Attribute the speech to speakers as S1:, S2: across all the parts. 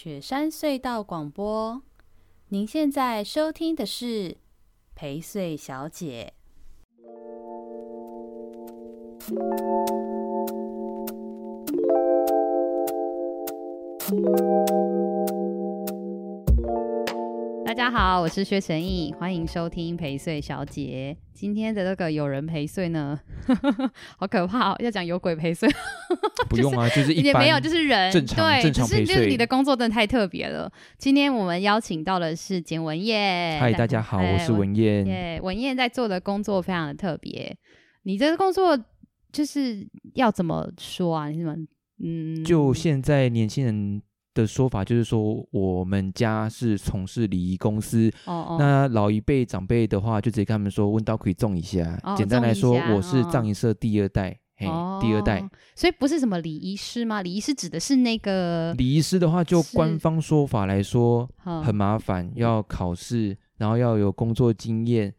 S1: 雪山隧道广播，您现在收听的是陪睡小姐。大家好，我是薛成毅，欢迎收听陪睡小姐。今天的这个有人陪睡呢，好可怕哦！要讲有鬼陪睡，
S2: 不用啊，就是一般
S1: 也没有，就是人
S2: 正常
S1: 对，
S2: 正常陪睡。
S1: 就是你的工作真的太特别了。今天我们邀请到的是简文燕。
S2: 嗨，大家好，我是文燕。
S1: 耶，文燕在做的工作非常的特别。你这个工作就是要怎么说啊？你怎么嗯，
S2: 就现在年轻人的说法就是说，我们家是从事礼仪公司。哦哦。那老一辈长辈的话，就直接跟他们说，问到可以种一下。哦、简单来说，我是葬仪社第二代，哦、嘿，第二代。
S1: 所以不是什么礼仪师吗？礼仪师指的是那个
S2: 礼仪师的话，就官方说法来说，很麻烦，要考试，然后要有工作经验，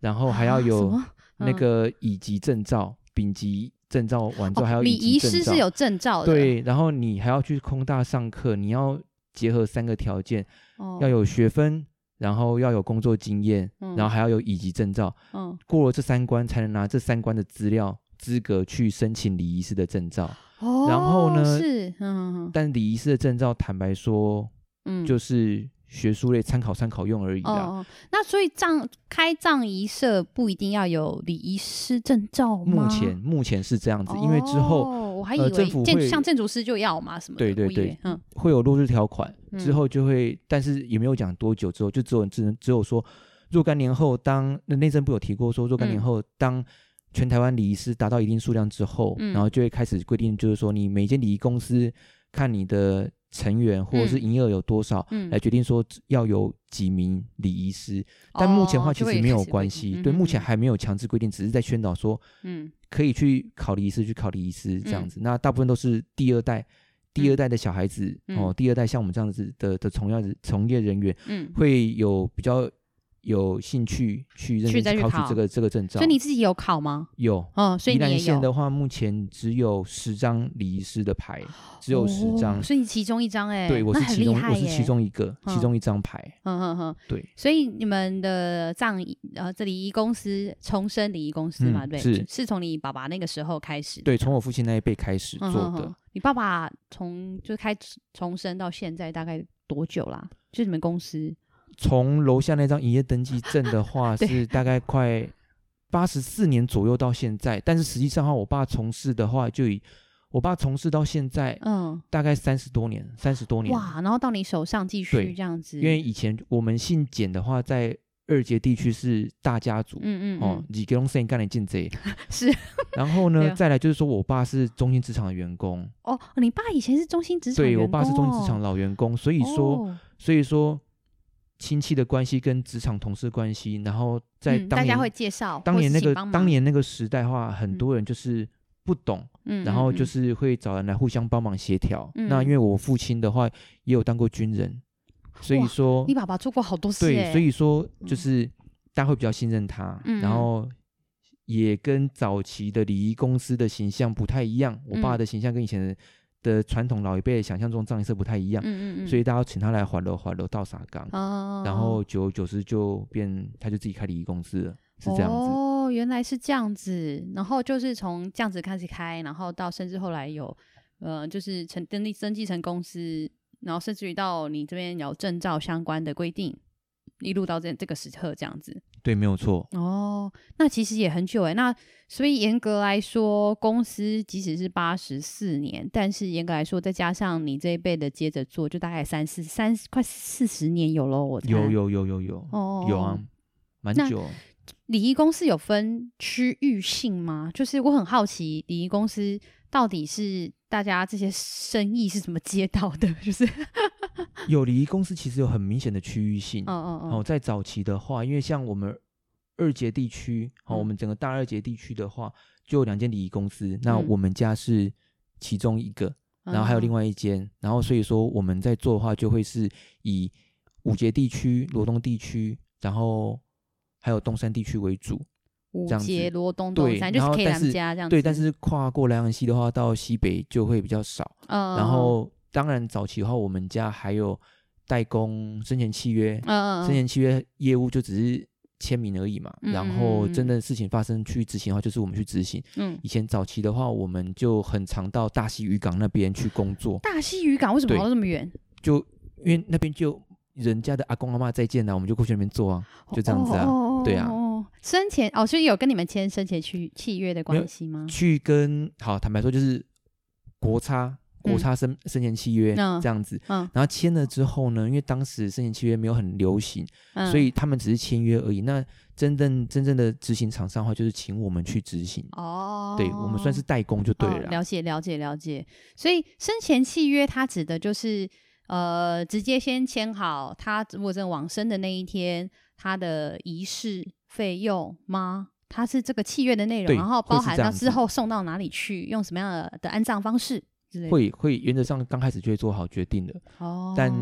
S2: 然后还要有那个乙级证照、丙级。证照完之后还有礼仪师
S1: 是有证照的，
S2: 对，然后你还要去空大上课，你要结合三个条件，哦、要有学分，然后要有工作经验，嗯、然后还要有乙级证照，嗯，过了这三关才能拿这三关的资料资格去申请礼仪师的证照。哦，然后呢是，嗯，但礼仪师的证照坦白说，嗯，就是。学术类参考参考用而已啦。哦，
S1: 那所以葬开葬仪社不一定要有礼仪师证照吗？
S2: 目前目前是这样子，哦、因为之后
S1: 我还以为建、呃、政府会像建筑师就要嘛什么的。
S2: 对对对，嗯，会有落日条款，之后就会，嗯、但是也没有讲多久之后，就只有只能只有说若干年后，当那内政部有提过说若干年后，嗯、当全台湾礼仪师达到一定数量之后，嗯、然后就会开始规定，就是说你每间礼仪公司看你的。成员或者是营业额有多少，嗯、来决定说要有几名礼仪师。嗯、但目前的话其实没有关系，对，目前还没有强制规定，只是在宣导说，嗯，可以去考礼仪师，去考礼仪师这样子。嗯、那大部分都是第二代，第二代的小孩子、嗯、哦，第二代像我们这样子的的从业从业人员，嗯，会有比较。有兴趣去认真考取这个这个证照，
S1: 所以你自己有考吗？
S2: 有，嗯，所以宜兰县的话，目前只有十张礼仪师的牌，只有十张，
S1: 所以你其中一张哎，
S2: 对，我是其中，我是其中一个，其中一张牌，
S1: 嗯嗯嗯，
S2: 对，
S1: 所以你们的葬仪呃，这礼仪公司重生礼仪公司嘛，对，是是从你爸爸那个时候开始，
S2: 对，从我父亲那一辈开始做的。
S1: 你爸爸从就开重生到现在大概多久啦？就你们公司。
S2: 从楼下那张营业登记证的话，是大概快八十四年左右到现在。但是实际上哈，我爸从事的话，就以我爸从事到现在，嗯，大概三十多年，三十多年。
S1: 哇，然后到你手上继续这样子。
S2: 因为以前我们姓简的话，在二结地区是大家族，嗯嗯，嗯哦，几个龙生干了进贼
S1: 是。然后呢，
S2: 啊、再来就是说我爸是中心职场的员工。
S1: 哦，你爸以前是中心职场员工？
S2: 对，我爸是中心职场老员工，所以说，哦、所以说。亲戚的关系跟职场同事关系，然后在当年、嗯、大家会介绍，当年那个当年那个时代的话，很多人就是不懂，嗯、然后就是会找人来互相帮忙协调。嗯、那因为我父亲的话也有当过军人，所以说
S1: 你爸爸做过好多事，
S2: 对，所以说就是大家会比较信任他，嗯、然后也跟早期的礼仪公司的形象不太一样。我爸的形象跟以前的。的传统老一辈想象中葬仪社不太一样，嗯嗯嗯，所以大家请他来环楼环楼倒沙缸，哦，然后久而久之就变，他就自己开礼仪公司了，是这样子。
S1: 哦，原来是这样子，然后就是从这样子开始开，然后到甚至后来有，呃，就是成登记登记成公司，然后甚至于到你这边有证照相关的规定，一路到这这个时刻这样子。
S2: 对，没有错。
S1: 哦，那其实也很久诶。那所以严格来说，公司即使是八十四年，但是严格来说，再加上你这一辈的接着做，就大概三四三快四十年有喽。我
S2: 有有有有有哦，有啊，蛮久。
S1: 礼仪公司有分区域性吗？就是我很好奇，礼仪公司到底是大家这些生意是怎么接到的？就是
S2: 有礼仪公司其实有很明显的区域性。嗯嗯嗯。哦，在早期的话，因为像我们二节地区，哦，我们整个大二节地区的话，就有两间礼仪公司。那我们家是其中一个，然后还有另外一间。然后所以说我们在做的话，就会是以五节地区、罗东地区，然后。还有东山地区为主，
S1: 五结罗东东山就是
S2: 家这样子。对，但是跨过莱阳溪的话，到西北就会比较少。嗯，然后当然早期的话，我们家还有代工生前契约，
S1: 嗯嗯，
S2: 生前契约业务就只是签名而已嘛。
S1: 嗯、
S2: 然后真的事情发生去执行的话，就是我们去执行。
S1: 嗯，
S2: 以前早期的话，我们就很常到大溪渔港那边去工作。
S1: 大溪渔港为什么跑到这么远？
S2: 就因为那边就人家的阿公阿妈再见了，我们就过去那边做啊，就这样子啊，
S1: 哦、
S2: 对啊。
S1: 生前哦，所以有跟你们签生前契契约的关系吗？
S2: 去跟好坦白说，就是国差国差生、嗯、生前契约、嗯、这样子，
S1: 嗯，
S2: 然后签了之后呢，因为当时生前契约没有很流行，
S1: 嗯、
S2: 所以他们只是签约而已。那真正真正的执行厂商的话，就是请我们去执行。
S1: 哦，
S2: 对，我们算是代工就对了、哦。
S1: 了解了解了解。所以生前契约它指的就是呃，直接先签好，他如果真往生的那一天，他的仪式费用吗？它是这个契约的内容，然后包含到之后送到哪里去，用什么样的的安葬方式。
S2: 会会原则上刚开始就会做好决定的，
S1: 哦，
S2: 但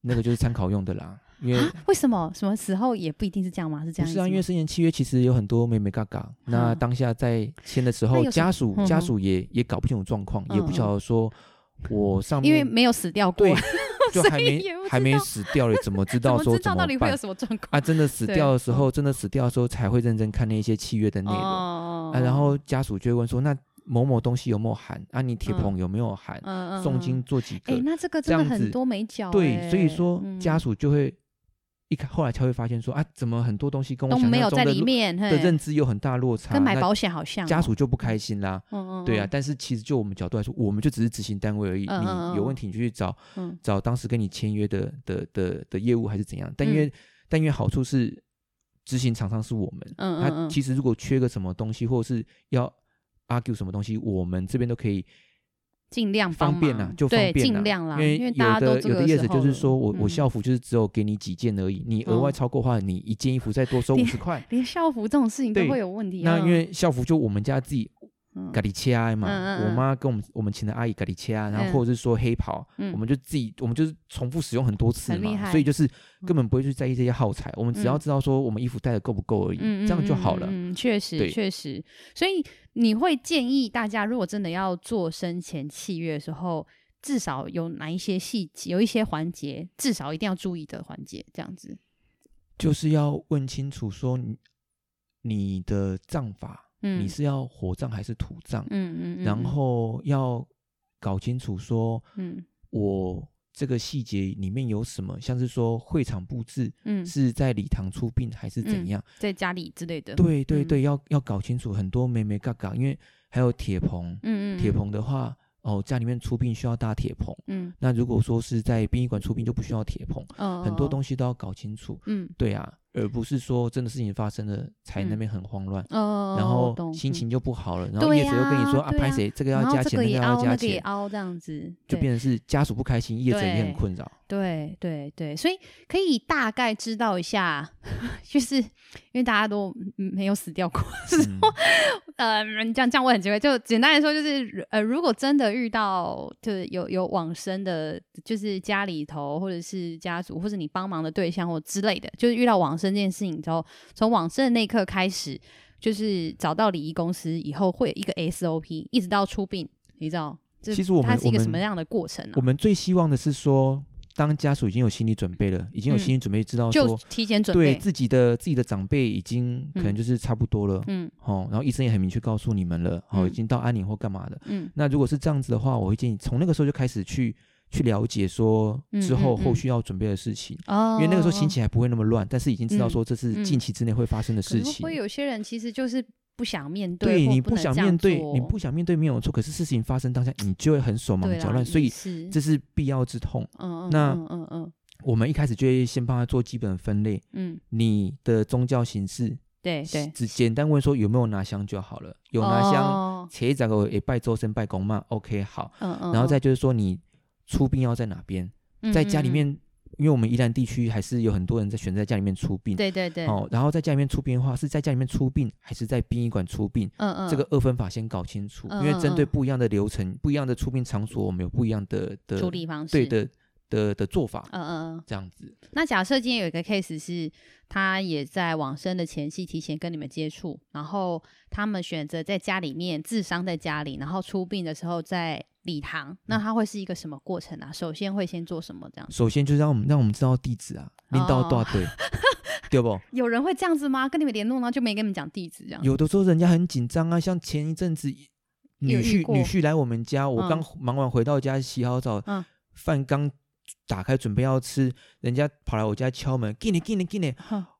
S2: 那个就是参考用的啦。因为
S1: 为什么什么时候也不一定是这样吗？是这样？
S2: 不是啊，因为生前契约其实有很多眉眉角角。那当下在签的时候，家属、嗯、家属也也搞不清楚状况，嗯、也不晓得说我上面
S1: 因为没有死掉过。
S2: 对就还没还没死掉了，怎么知道说 怎
S1: 么，到底会有什么状况
S2: 啊？真的死掉的时候，真的死掉的时候才会认真看那些契约的内容、哦、啊。然后家属就会问说：“那某某东西有没有含？啊，你铁棚有没有含？
S1: 嗯、
S2: 诵经做几个？哎、
S1: 欸，那这个真的很多眉角。
S2: 对，所以说家属就会。”一开后来才会发现说啊，怎么很多东西跟我想象中的
S1: 没有在里面
S2: 的认知有很大落差，
S1: 跟买保险好像、哦，
S2: 家属就不开心啦。
S1: 嗯嗯，
S2: 对啊，但是其实就我们角度来说，我们就只是执行单位而已。嗯你有问题你就去找、嗯、找当时跟你签约的的的的，的业务还是怎样。但因为、嗯、但因为好处是执行厂商是我们，嗯嗯嗯，他其实如果缺个什么东西，或者是要 argue 什么东西，我们这边都可以。
S1: 尽量
S2: 方便啊，就方便
S1: 尽量啦。
S2: 因为有的有的业者就是说我、
S1: 嗯、
S2: 我校服就是只有给你几件而已，你额外超过的话，你一件衣服再多收五十块。
S1: 连校服这种事情都会有问题、啊。
S2: 那因为校服就我们家自己。咖喱切嘛，
S1: 嗯嗯、
S2: 我妈跟我们我们请的阿姨咖喱切，然后或者是说黑袍，
S1: 嗯、
S2: 我们就自己我们就是重复使用很多次嘛，所以就是根本不会去在意这些耗材，嗯、我们只要知道说我们衣服带的够不够而已，
S1: 嗯、
S2: 这样就好了。
S1: 嗯，确实确实，所以你会建议大家，如果真的要做生前契约的时候，至少有哪一些细节，有一些环节，至少一定要注意的环节，这样子，
S2: 就是要问清楚说你你的葬法。
S1: 嗯、
S2: 你是要火葬还是土葬？
S1: 嗯嗯，嗯
S2: 然后要搞清楚说，
S1: 嗯，
S2: 我这个细节里面有什么，像是说会场布置，
S1: 嗯，
S2: 是在礼堂出殡还是怎样，
S1: 嗯、在家里之类的。
S2: 对对对，嗯、要要搞清楚很多没没嘎嘎，因为还有铁棚，
S1: 嗯嗯，
S2: 铁棚的话。哦，家里面出殡需要搭铁棚，
S1: 嗯，
S2: 那如果说是在殡仪馆出殡就不需要铁棚，
S1: 哦，
S2: 很多东西都要搞清楚，
S1: 嗯，
S2: 对啊，而不是说真的事情发生了才那边很慌乱，
S1: 哦，
S2: 然后心情就不好了，然后业者又跟你说啊，拍谁这个要加钱，那个要加钱，
S1: 凹这样子，
S2: 就变成是家属不开心，业者也很困扰，
S1: 对对对，所以可以大概知道一下，就是因为大家都没有死掉过，是。说，呃，这样这样我很奇怪，就简单来说就是，呃，如果真的遇到就是有有往生的，就是家里头或者是家族或者你帮忙的对象或之类的，就是遇到往生这件事情之后，从往生的那一刻开始，就是找到礼仪公司以后会有一个 SOP，一直到出殡，你知道？
S2: 其实我们
S1: 它是一个什么样的过程呢？
S2: 我们最希望的是说。当家属已经有心理准备了，已经有心理准备，知道
S1: 说、提前准备
S2: 对自己的自己的长辈已经可能就是差不多了，
S1: 嗯，
S2: 哦，然后医生也很明确告诉你们了，哦，已经到安宁或干嘛的，
S1: 嗯，
S2: 那如果是这样子的话，我会建议从那个时候就开始去去了解说之后后续要准备的事情，因为那个时候心情还不会那么乱，但是已经知道说这是近期之内会发生的事情。
S1: 会有些人其实就是。不想面对，对
S2: 你不想面
S1: 对，
S2: 你不想面对没有错。可是事情发生当下，你就会很手忙脚乱，所以这是必要之痛。
S1: 嗯
S2: 那
S1: 嗯嗯嗯，
S2: 我们一开始就会先帮他做基本分类。
S1: 嗯，
S2: 你的宗教形式，
S1: 对对，
S2: 只简单问说有没有拿香就好了。有拿香，前一整个也拜周身拜公嘛，OK 好。
S1: 嗯嗯，
S2: 然后再就是说你出殡要在哪边，在家里面。因为我们宜兰地区还是有很多人在选择在家里面出殡，
S1: 对对对，
S2: 哦，然后在家里面出殡的话，是在家里面出殡还是在殡仪馆出殡？
S1: 嗯嗯，
S2: 这个二分法先搞清楚，因为针对不一样的流程、不一样的出殡场所，我们有不一样的的
S1: 处理方式，
S2: 对的的的做法，
S1: 嗯嗯嗯，
S2: 这样子。
S1: 那假设今天有一个 case 是，他也在往生的前夕提前跟你们接触，然后他们选择在家里面治丧在家里，然后出殡的时候在礼堂，那他会是一个什么过程啊？首先会先做什么？这样？
S2: 首先就是让我们让我们知道地址啊，领导大队，对不？
S1: 有人会这样子吗？跟你们联络，然后就没跟你们讲地址这样？
S2: 有的时候人家很紧张啊，像前一阵子女婿女婿来我们家，我刚忙完回到家洗好澡，嗯，饭刚。打开准备要吃，人家跑来我家敲门，进来进来进来，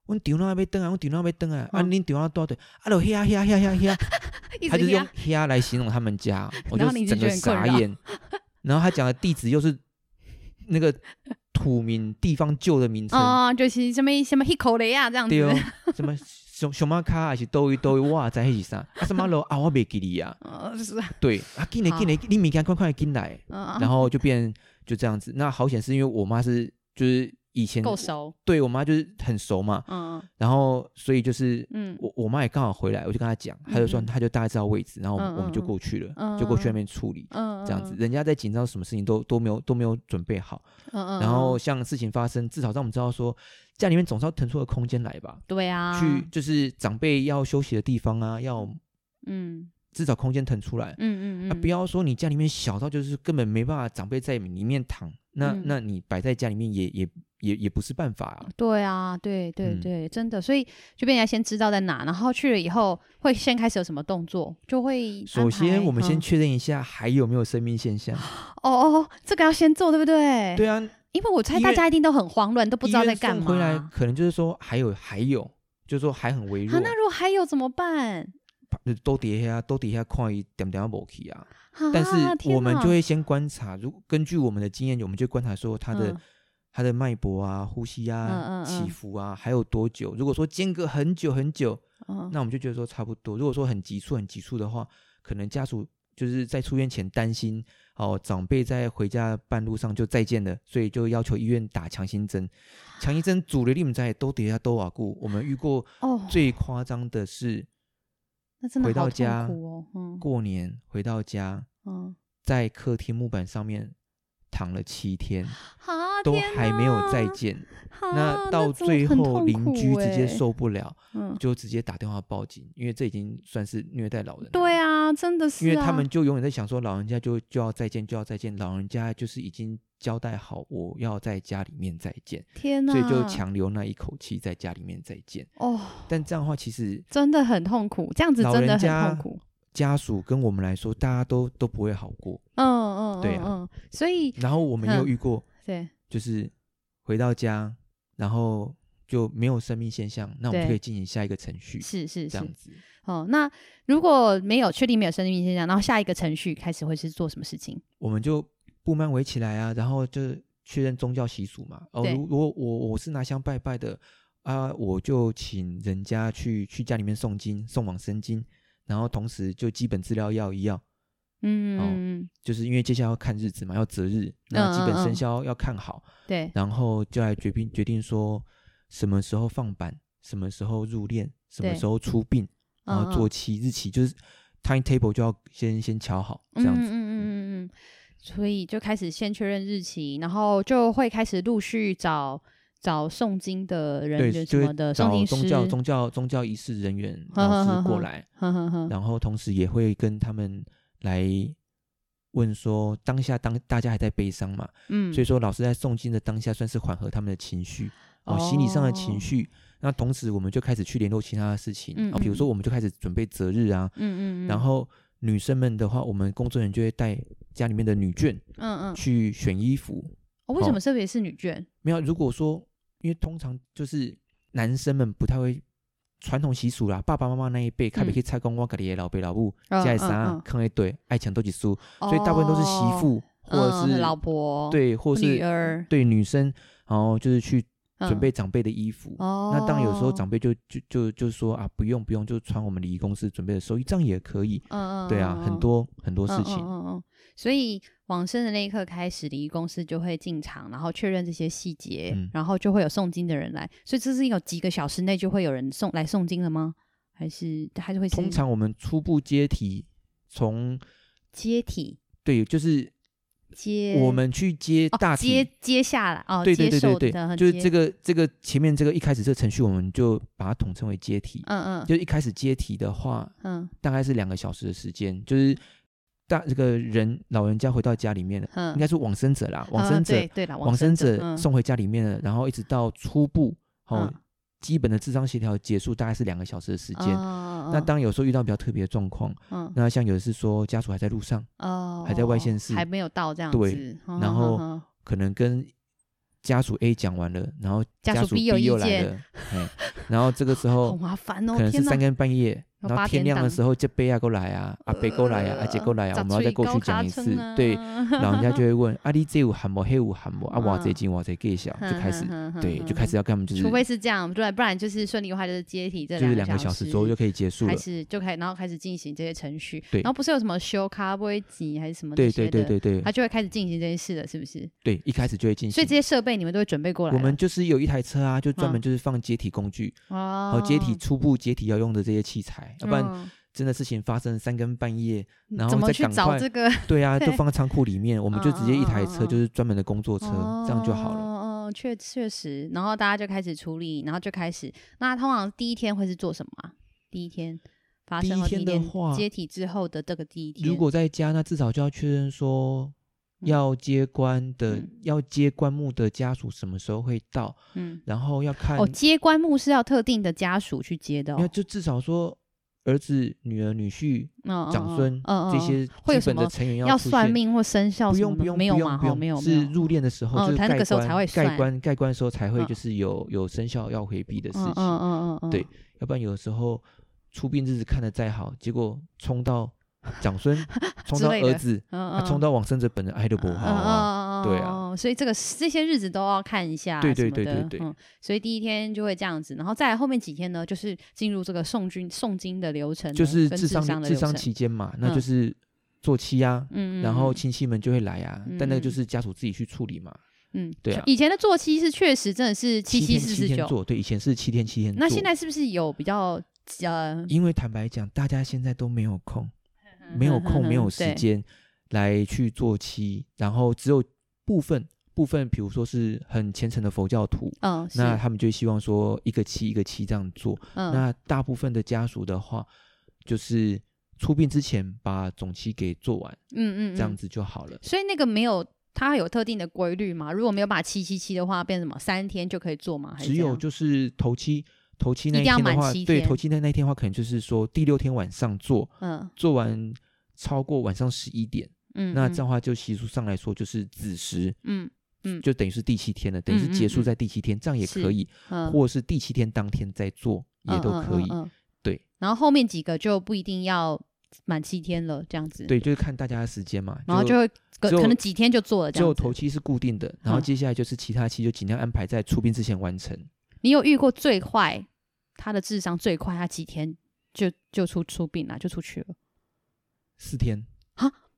S2: 我丢那还没登啊，我丢那还没登啊，啊你丢那多对，啊都呀呀呀呀呀，他就用呀来形容他们家，我就整个傻眼。然后他讲的地址又是那个土名地方旧的名称，
S1: 哦，就是什么什么一口雷啊这样子，
S2: 对哦，什么熊熊猫卡还是都都哇在迄是啥，啊什么咯？啊我没给你啊，对啊进来进来，你明天快快进来，然后就变。就这样子，那好险是因为我妈是就是以前
S1: 够熟，对
S2: 我妈就是很熟嘛，嗯，然后所以就是，嗯，我我妈也刚好回来，我就跟她讲，她就说她就大概知道位置，然后我们就过去了，就过去那边处理，嗯，这样子，人家在紧张什么事情都都没有都没有准备好，嗯嗯，然后像事情发生，至少让我们知道说家里面总是要腾出个空间来吧，
S1: 对啊，
S2: 去就是长辈要休息的地方啊，要，嗯。至少空间腾出来，嗯嗯嗯，啊，不要说你家里面小到就是根本没办法长辈在里面躺，那那你摆在家里面也也也也不是办法啊。
S1: 对啊，对对对，真的，所以就变成先知道在哪，然后去了以后会先开始有什么动作，就会
S2: 首先我们先确认一下还有没有生命现象。
S1: 哦 哦，这个要先做，对不对？
S2: 对啊，
S1: 因为我猜大家一定都很慌乱，都不知道在干嘛。
S2: 回来可能就是说还有还有，就是说还很微弱。
S1: 那如果还有怎么办？
S2: 都底下都底下看一点点没去啊，但是我们就会先观察，如根据我们的经验，我们就观察说他的他的脉搏啊、呼吸啊、起伏啊，还有多久？如果说间隔很久很久，那我们就觉得说差不多。如果说很急促很急促的话，可能家属就是在出院前担心哦，长辈在回家半路上就再见了，所以就要求医院打强心针。强心针主流你们在都底下都瓦固，我们遇过最夸张的是。
S1: 那
S2: 回到家，
S1: 嗯，
S2: 过年回到家，嗯，在客厅木板上面躺了七天，
S1: 啊，
S2: 都还没有再见。啊，那到最后邻居直接受不了，嗯，就直接打电话报警，因为这已经算是虐待老人。
S1: 对啊，真的是，
S2: 因为他们就永远在想说，老人家就就要再见，就要再见，老人家就是已经。交代好，我要在家里面再见。
S1: 天哪！
S2: 所以就强留那一口气，在家里面再见。哦，但这样的话，其实
S1: 真的很痛苦。这样子真的很痛苦。
S2: 家属跟我们来说，大家都都不会好过。
S1: 嗯嗯，
S2: 对啊。
S1: 嗯，所以
S2: 然后我们又遇过，
S1: 对，
S2: 就是回到家，然后就没有生命现象，那我们就可以进行下一个程序。
S1: 是是
S2: 这样子。
S1: 哦，那如果没有确定没有生命现象，然后下一个程序开始会是做什么事情？
S2: 我们就。布幔围起来啊，然后就确认宗教习俗嘛。哦，如如果我我是拿香拜拜的啊，我就请人家去去家里面诵经、送往生经，然后同时就基本资料要一要。嗯，哦，就是因为接下来要看日子嘛，要择日，那基本生肖要看好。对、嗯嗯，然后就来决定决定说什么时候放板，什么时候入殓，什么时候出殡，然后做期日期，就是 timetable 就要先先瞧好，这样子。嗯嗯嗯嗯。嗯
S1: 所以就开始先确认日期，然后就会开始陆续找找诵经的人员什么的，
S2: 找宗教宗教宗教仪式人员老师过来，呵呵呵，然后同时也会跟他们来问说，当下当大家还在悲伤嘛，嗯，所以说老师在诵经的当下算是缓和他们的情绪，哦，心理上的情绪。那同时我们就开始去联络其他的事情，嗯，嗯，比如说我们就开始准备择日啊，嗯嗯，然后。女生们的话，我们工作人员就会带家里面的女眷，嗯嗯，去选衣服。
S1: 哦，为什么特别是女眷？
S2: 没有，如果说，因为通常就是男生们不太会传统习俗啦，爸爸妈妈那一辈，开不去拆公，我家里的老爸老母，家里啥坑一堆，爱抢都几输，所以大部分都是媳妇或者是
S1: 老婆，
S2: 对，或是女儿，对女生，然后就是去。准备长辈的衣服，嗯、那当然有时候长辈就就就就说啊，不用不用，就穿我们礼仪公司准备的寿衣，这样也可以。嗯嗯，对啊，很多很多事情。嗯嗯，嗯，
S1: 所以往生的那一刻开始，礼仪公司就会进场，然后确认这些细节，嗯、然后就会有诵经的人来。所以这是有几个小时内就会有人送来诵经了吗？还是还是会？
S2: 通常我们初步接体从
S1: 接体，
S2: 对，就是。
S1: 接
S2: 我们去接大体，
S1: 接接下来哦，
S2: 对对对对对，就是这个这个前面这个一开始这个程序，我们就把它统称为接体。
S1: 嗯嗯，
S2: 就一开始接体的话，
S1: 嗯，
S2: 大概是两个小时的时间，就是大这个人老人家回到家里面了，
S1: 嗯，
S2: 应该是往生者啦，往生者往生者送回家里面了，然后一直到初步哦。基本的智商协调结束大概是两个小时的时间。
S1: 哦、
S2: 那当有时候遇到比较特别的状况，
S1: 嗯、
S2: 那像有的是说家属还在路上，
S1: 哦、
S2: 还在外县市，
S1: 还没有到这样子。
S2: 对，然后可能跟家属 A 讲完了，然后家属 B 又来了，然后这个时 候
S1: 好麻烦哦，
S2: 可能是三更半夜。然后天亮的时候，这杯啊过来啊，阿伯过来啊，阿姐过来啊，我们要再过去讲一次。对，老人家 就会问：阿你这有喊么？黑有喊么？啊，哇这金哇这给小，就开始对，就开始要跟他们就是。
S1: 除非是这样，不然不然就是顺利的话就是接体，这
S2: 就是两个小时左右就可以结束了。
S1: 开始就开然后开始进行这些程序。
S2: 对。
S1: 然后不是有什么修卡不会挤还是什么？
S2: 对对对对对。
S1: 他就会开始进行这些事了，是不是？
S2: 对，一开始就会进行。
S1: 所以这些设备你们都会准备过来。
S2: 我们就是有一台车啊，就专门就是放接体工具，哦，接体初步接体要用的这些器材，要不然。真的事情发生三更半夜，然后再赶快
S1: 这个？
S2: 对啊，就放在仓库里面，我们就直接一台车，就是专门的工作车，这样就好了。
S1: 哦，确确实，然后大家就开始处理，然后就开始。那通常第一天会是做什么？第一天发生第一天的话，接体之后的这个第一天，
S2: 如果在家，那至少就要确认说要接棺的，要接棺木的家属什么时候会到？嗯，然后要看
S1: 哦，接棺木是要特定的家属去接的，
S2: 那就至少说。儿子、女儿、女婿、长孙这些基本的成员
S1: 要算命或生肖，
S2: 不用不用
S1: 没有嘛？哈，没有，
S2: 是入殓的时候，就是盖棺
S1: 才会
S2: 盖棺盖棺的时候才会就是有有生肖要回避的事情。
S1: 嗯嗯嗯，
S2: 对，要不然有时候出殡日子看得再好，结果冲到长孙，冲到儿子，冲到往生者本人爱的不好啊，对啊。
S1: 所以这个这些日子都要看一下，对对对对对。嗯，所以第一天就会这样子，然后再后面几天呢，就是进入这个诵经诵经的流程，
S2: 就是智商智商期间嘛，那就是做期啊，嗯，然后亲戚们就会来啊，但那个就是家属自己去处理嘛，嗯，对啊。
S1: 以前的做期是确实真的是七七四十九，
S2: 对，以前是七天七天。
S1: 那现在是不是有比较呃？
S2: 因为坦白讲，大家现在都没有空，没有空，没有 时间来去做期，然后只有部分。部分，比如说是很虔诚的佛教徒，
S1: 嗯，
S2: 那他们就希望说一个七一个七这样做。嗯，那大部分的家属的话，就是出殡之前把总期给做完，
S1: 嗯嗯，
S2: 这样子就好了。
S1: 所以那个没有，它有特定的规律吗？如果没有把七七七的话，变成什么三天就可以做吗？还是
S2: 只有就是头七头七那一天的话，对，头七那那天的话，可能就是说第六天晚上做，嗯，做完超过晚上十一点，嗯，那这样的话就习俗上来说就是子时，嗯。嗯，就等于是第七天了，等于是结束在第七天，这样也可以，或者是第七天当天再做也都可以。对，
S1: 然后后面几个就不一定要满七天了，这样子。
S2: 对，就是看大家的时间嘛。
S1: 然后就会可能几天就做了，这样。
S2: 只有头七是固定的，然后接下来就是其他期就尽量安排在出殡之前完成。
S1: 你有遇过最快他的智商最快，他几天就就出出殡了，就出去了？
S2: 四天。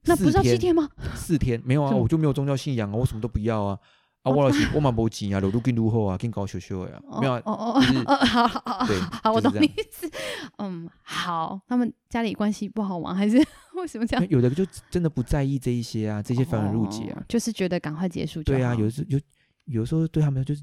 S1: 那不是要七天吗？
S2: 四天没有啊，我就没有宗教信仰啊，我什么都不要啊啊！我老是 我蛮不急啊，路路更路后啊，更高修修呀，没有啊。哦哦 哦，
S1: 好好好，好，我懂你意思。嗯，好，他们家里关系不好吗？还是 为什么这样？
S2: 有的就真的不在意这一些啊，这些繁文缛节啊，
S1: 就是觉得赶快结束就。
S2: 对啊，有时有有时候对他们就是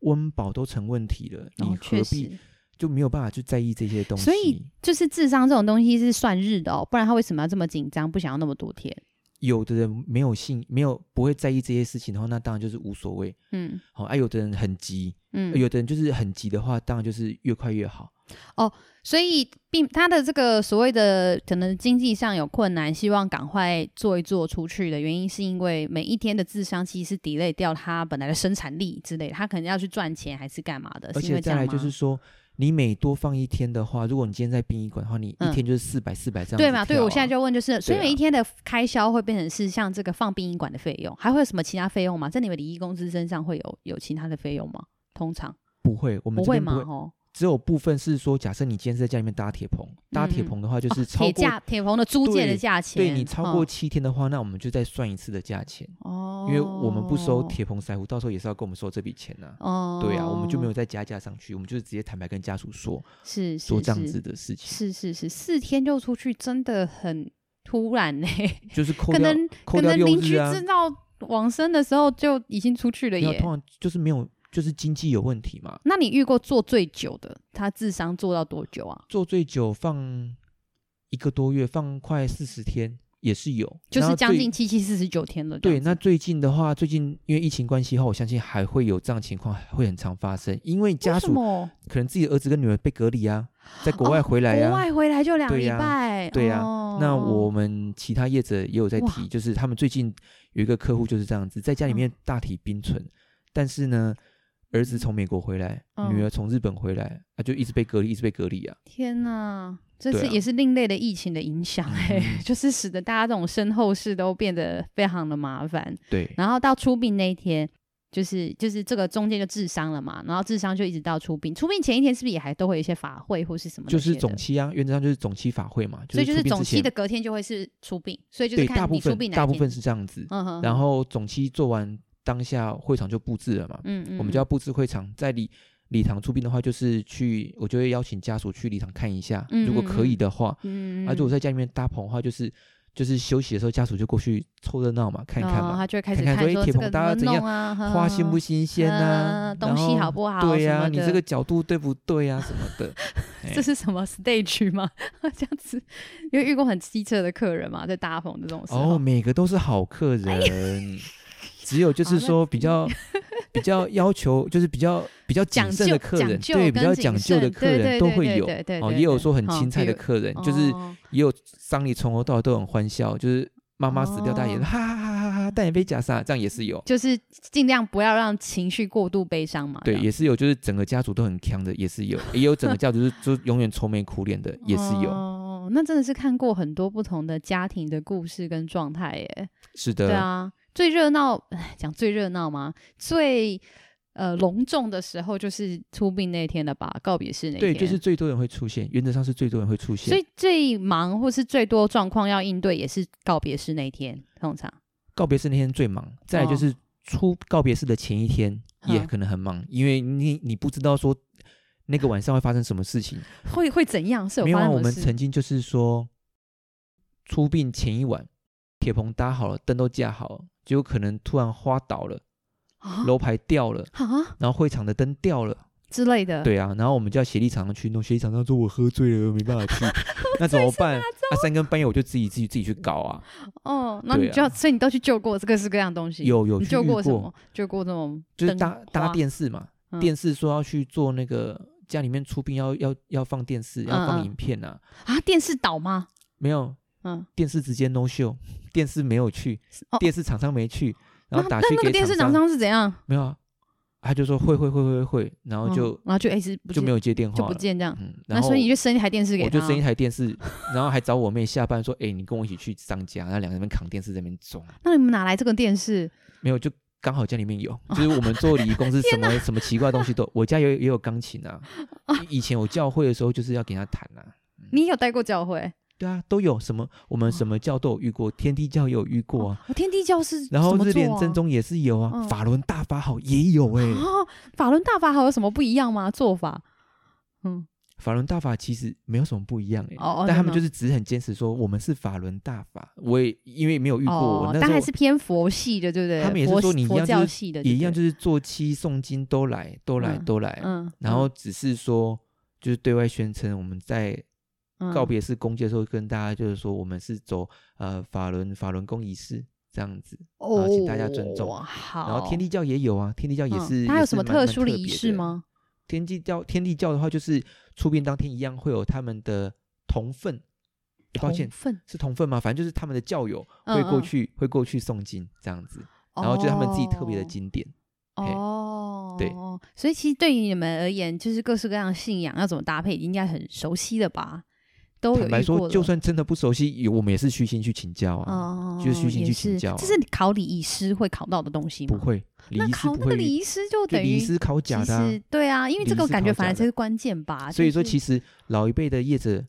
S2: 温饱都成问题了，你何必？就没有办法去在意这些东西，
S1: 所以就是智商这种东西是算日的哦，不然他为什么要这么紧张，不想要那么多天？
S2: 有的人没有信，没有不会在意这些事情的话，那当然就是无所谓。嗯，好，啊，有的人很急，嗯，有的人就是很急的话，当然就是越快越好。
S1: 哦，所以并他的这个所谓的可能经济上有困难，希望赶快做一做出去的原因，是因为每一天的智商其实是 delay 掉他本来的生产力之类，他可能要去赚钱还是干嘛的？
S2: 而且再来就是说。你每多放一天的话，如果你今天在殡仪馆的话，你一天就是四百四百这样子，啊嗯。对嘛？对，我现在就问，就是所以每一天的开销会变成是像这个放殡仪馆的费用，还会有什么其他费用吗？在你们礼仪公司身上会有有其他的费用吗？通常不会，我们不会。吗？只有部分是说，假设你今天是在家里面搭铁棚，搭铁棚的话就是超过铁棚的租借的价钱。对，你超过七天的话，那我们就再算一次的价钱。哦，因为我们不收铁棚师傅，到时候也是要跟我们收这笔钱呐。哦，对啊，我们就没有再加价上去，我们就是直接坦白跟家属说，是说这样子的事情。是是是，四天就出去真的很
S1: 突然呢、欸，
S2: 就是扣掉
S1: 可能可能邻居。知道往生的时候就已经出去了耶。
S2: 通常就是没有，就是经济有问题嘛。
S1: 那你遇过做最久的，他智商做到多久啊？
S2: 做最久放一个多月，放快四十天也是有，
S1: 就是将近七七四十九天了。
S2: 对，那最近的话，最近因为疫情关系后，我相信还会有这样情况，会很常发生。因为家属可能自己的儿子跟女儿被隔离啊，在国外回来啊，
S1: 哦、国外回来就两礼
S2: 拜，对呀、啊。哦、那我们其他业者也有在提，就是他们最近有一个客户就是这样子，在家里面大体冰存，嗯、但是呢。儿子从美国回来，嗯、女儿从日本回来，啊，就一直被隔离，一直被隔离啊！
S1: 天哪，这是也是另类的疫情的影响，哎、啊，就是使得大家这种身后事都变得非常的麻烦。
S2: 对，
S1: 然后到出殡那一天，就是就是这个中间就治丧了嘛，然后治丧就一直到出殡，出殡前一天是不是也还都会有一些法会或是什么？
S2: 就是总期啊，原则上就是总期法会嘛，
S1: 所以就是总期的隔天就会是出殡，所以就是看你出殡
S2: 大部分是这样子，嗯、然后总期做完。当下会场就布置了嘛，嗯嗯，我们就要布置会场，在礼礼堂出殡的话，就是去，我就会邀请家属去礼堂看一下，嗯、如果可以的话，嗯，啊，如果在家里面搭棚的话，就是就是休息的时候，家属就过去凑热闹嘛，看一看嘛，
S1: 哦、他就会开始看，说铁棚搭的怎样啊，
S2: 花新不新鲜啊，
S1: 东西好不好？
S2: 对呀、啊，你这个角度对不对啊？什么的，
S1: 这是什么 stage 吗？这样子，因为遇过很机车的客人嘛，在搭棚的这种时候，
S2: 哦，每个都是好客人。哎 只有就是说比较 比较要求，就是比较比较谨慎的客人，对比较讲究的客人都会有哦，也有说很青菜的客人，就是也有丧礼从头到尾都很欢笑，就是妈妈死掉大爷哈哈哈哈哈，但也被假杀，这样也是有，
S1: 就是尽量不要让情绪过度悲伤嘛。
S2: 对，也是有，就是整个家族都很强的，也是有，也有整个家族就就永远愁眉苦脸的，也是有。
S1: 哦，那真的是看过很多不同的家庭的故事跟状态耶。
S2: 是的，
S1: 对啊。最热闹，讲最热闹吗？最呃隆重的时候就是出殡那天了吧？告别式那天，
S2: 对，就是最多人会出现，原则上是最多人会出现。
S1: 所以最忙或是最多状况要应对，也是告别式那天。通常
S2: 告别式那天最忙，再来就是出告别式的前一天也可能很忙，哦、因为你你不知道说那个晚上会发生什么事情，
S1: 会会怎样？是有
S2: 没有？我们曾经就是说出殡前一晚，铁棚搭好了，灯都架好了。就可能突然花倒了，楼牌掉了，然后会场的灯掉了
S1: 之类的。
S2: 对啊，然后我们就要协力厂商去弄，协力厂商说我喝醉了，没办法去，那怎么办？啊，三更半夜我就自己自己自己去搞啊。
S1: 哦，那你就要，所以你都去救过这个是各样东西？
S2: 有有
S1: 救过什么？救过这种
S2: 就是搭搭电视嘛，电视说要去做那个家里面出殡要要要放电视，要放影片啊。
S1: 啊，电视倒吗？
S2: 没有。嗯，电视直接 no show，电视没有去，电视厂商没去，然后打去给厂商。
S1: 那那个电视厂商是怎样？
S2: 没有啊，他就说会会会会会，然后就
S1: 然后就一直
S2: 就没有接电话，
S1: 就不见这样。那所以你就生一台电视给他，
S2: 我就生一台电视，然后还找我妹下班说，哎，你跟我一起去商家，然后两个人扛电视在那边装。
S1: 那你们哪来这个电视？
S2: 没有，就刚好家里面有，就是我们做礼仪公司，什么什么奇怪的东西都，我家也也有钢琴啊。以前我教会的时候就是要给他弹啊。
S1: 你有带过教会？
S2: 对啊，都有什么？我们什么教都有遇过，天地教也有遇过啊。
S1: 哦、天地教是，
S2: 然后日莲正宗也是有啊。嗯、法轮大法好也有哎、欸
S1: 哦。法轮大法好有什么不一样吗？做法？
S2: 嗯，法轮大法其实没有什么不一样哎、欸。哦，但他们就是只很坚持说我们是法轮大法。我也因为没有遇过，哦、
S1: 但还是偏佛系的，对不对？
S2: 他们也是说你一样就是也一样，就是做七诵经都来，都来，都来。嗯。嗯然后只是说，就是对外宣称我们在。告别式公祭的时候，跟大家就是说，我们是走呃法轮法轮功仪式这样子，啊，请大家尊重。好，然后天地教也有啊，天地教也是。
S1: 它有什么特殊的仪式吗？
S2: 天地教天地教的话，就是出殡当天一样会有他们的同份，抱歉，是同份吗？反正就是他们的教友会过去会过去诵经这样子，然后就是他们自己特别的经典。哦，对，
S1: 所以其实对于你们而言，就是各式各样的信仰要怎么搭配，应该很熟悉的吧？坦白说，
S2: 就算真的不熟悉，我们也是虚心去请教啊，哦、就是虚心去请教、啊。
S1: 这是考礼仪师会考到的东西吗？
S2: 不会，礼仪师不会。
S1: 那考那个礼仪师就等于
S2: 礼仪师考假的。
S1: 对啊，因为这个感觉反而才是关键吧。
S2: 所以说，其实老一辈的业者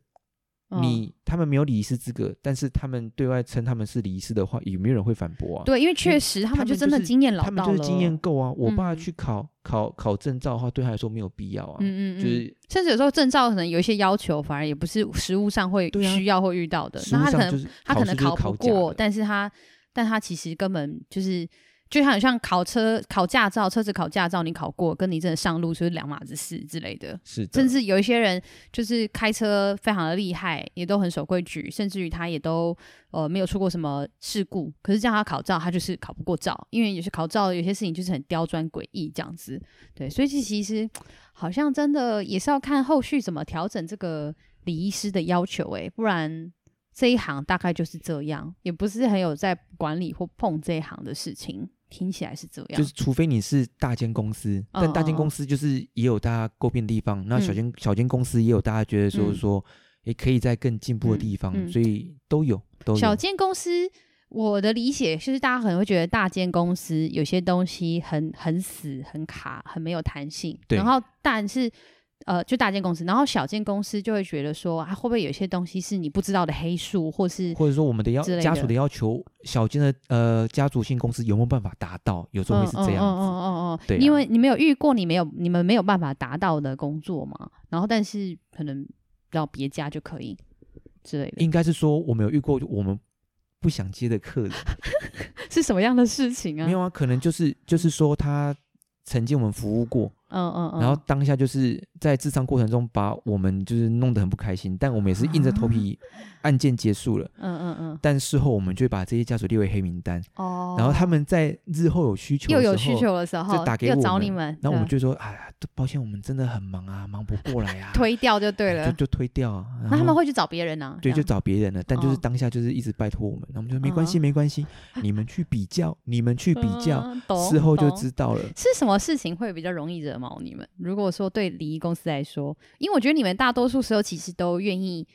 S2: 你他们没有礼仪师资格，但是他们对外称他们是礼仪师的话，有没有人会反驳啊？
S1: 对，因为确实他们就真的经验老
S2: 他们就是经验够啊。我爸去考考考证照的话，对他来说没有必要啊。嗯嗯，就是
S1: 甚至有时候证照可能有一些要求，反而也不是实物上会需要或遇到的。那他可能他可能考不过，但是他但他其实根本就是。就很像考车、考驾照，车子考驾照，你考过，跟你真的上路就是两码子事之类的。
S2: 是的，
S1: 甚至有一些人就是开车非常的厉害，也都很守规矩，甚至于他也都呃没有出过什么事故。可是叫他考照，他就是考不过照，因为有些考照有些事情就是很刁钻诡异这样子。对，所以其实好像真的也是要看后续怎么调整这个礼仪师的要求，诶，不然这一行大概就是这样，也不是很有在管理或碰这一行的事情。听起来是这样，
S2: 就是除非你是大间公司，哦、但大间公司就是也有大家诟病的地方。哦、那小间、嗯、小间公司也有大家觉得说说，也、嗯、可以在更进步的地方，嗯嗯、所以都有都有。
S1: 小间公司，我的理解就是大家可能会觉得大间公司有些东西很很死、很卡、很没有弹性，对然后但是。呃，就大件公司，然后小件公司就会觉得说，啊，会不会有些东西是你不知道的黑数，或是
S2: 或者说我们的要家属的要求，小件的呃家族性公司有没有办法达到？有时候会是这样子，哦哦哦哦，对，
S1: 因为你没有遇过，你没有你们没有办法达到的工作嘛，然后但是可能到别家就可以之类的，
S2: 应该是说我们有遇过我们不想接的客人
S1: 是什么样的事情啊？
S2: 没有啊，可能就是就是说他曾经我们服务过。
S1: 嗯嗯嗯，
S2: 然后当下就是在智商过程中把我们就是弄得很不开心，但我们也是硬着头皮，案件结束了。嗯嗯嗯。但事后我们就会把这些家属列为黑名单。哦。然后他们在日后有需求
S1: 又有需求的时候，
S2: 就打给我们，
S1: 找你们。
S2: 然后我们就说：“哎呀，抱歉，我们真的很忙啊，忙不过来啊。”
S1: 推掉就对了。
S2: 就就推掉。
S1: 那他们会去找别人呢？
S2: 对，就找别人了。但就是当下就是一直拜托我们，那我们就说没关系，没关系，你们去比较，你们去比较，事后就知道了。
S1: 是什么事情会比较容易惹毛你们？如果说对礼仪公司来说，因为我觉得你们大多数时候其实都愿意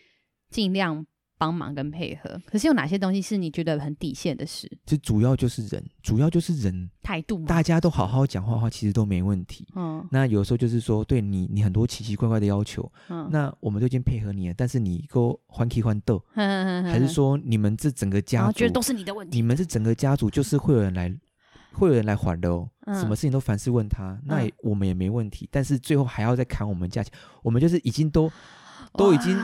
S1: 尽量帮忙跟配合，可是有哪些东西是你觉得很底线的事？
S2: 这主要就是人，主要就是人
S1: 态度，
S2: 大家都好好讲话的话，其实都没问题。嗯，那有时候就是说，对你，你很多奇奇怪怪的要求，嗯，那我们都已经配合你了，但是你够欢喜欢逗，还是说你们这整个家族
S1: 觉得都是你的问题？
S2: 你们这整个家族就是会有人来。会有人来还的哦，嗯、什么事情都凡事问他，那也我们也没问题。嗯、但是最后还要再砍我们价钱，我们就是已经都都已经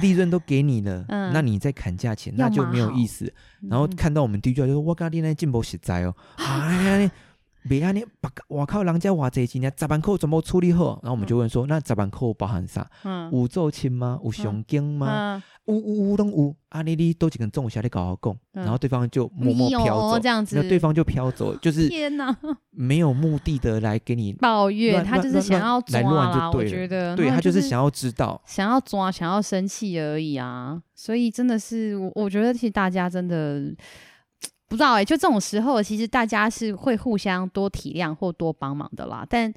S2: 利润都给你了，嗯、那你再砍价钱，那就没有意思。然后看到我们第一句话就说我刚你那进步实在哦，哎呀。别安尼，我靠，人家话这几年十万块怎么处理好？然后我们就问说，那十万块包含啥？嗯，有做亲吗？有上经吗？有有有拢有，啊，你你都几个中午下来搞好讲，然后对方就默默飘走，这样子，那对方就飘走，就是 天哪，没有目的的来给你
S1: 抱怨，他就是想要抓啦，我觉得，
S2: 对他就是想要知道，
S1: 想要抓，想要生气而已啊，所以真的是，我我觉得其实大家真的。不知道哎、欸，就这种时候，其实大家是会互相多体谅或多帮忙的啦。但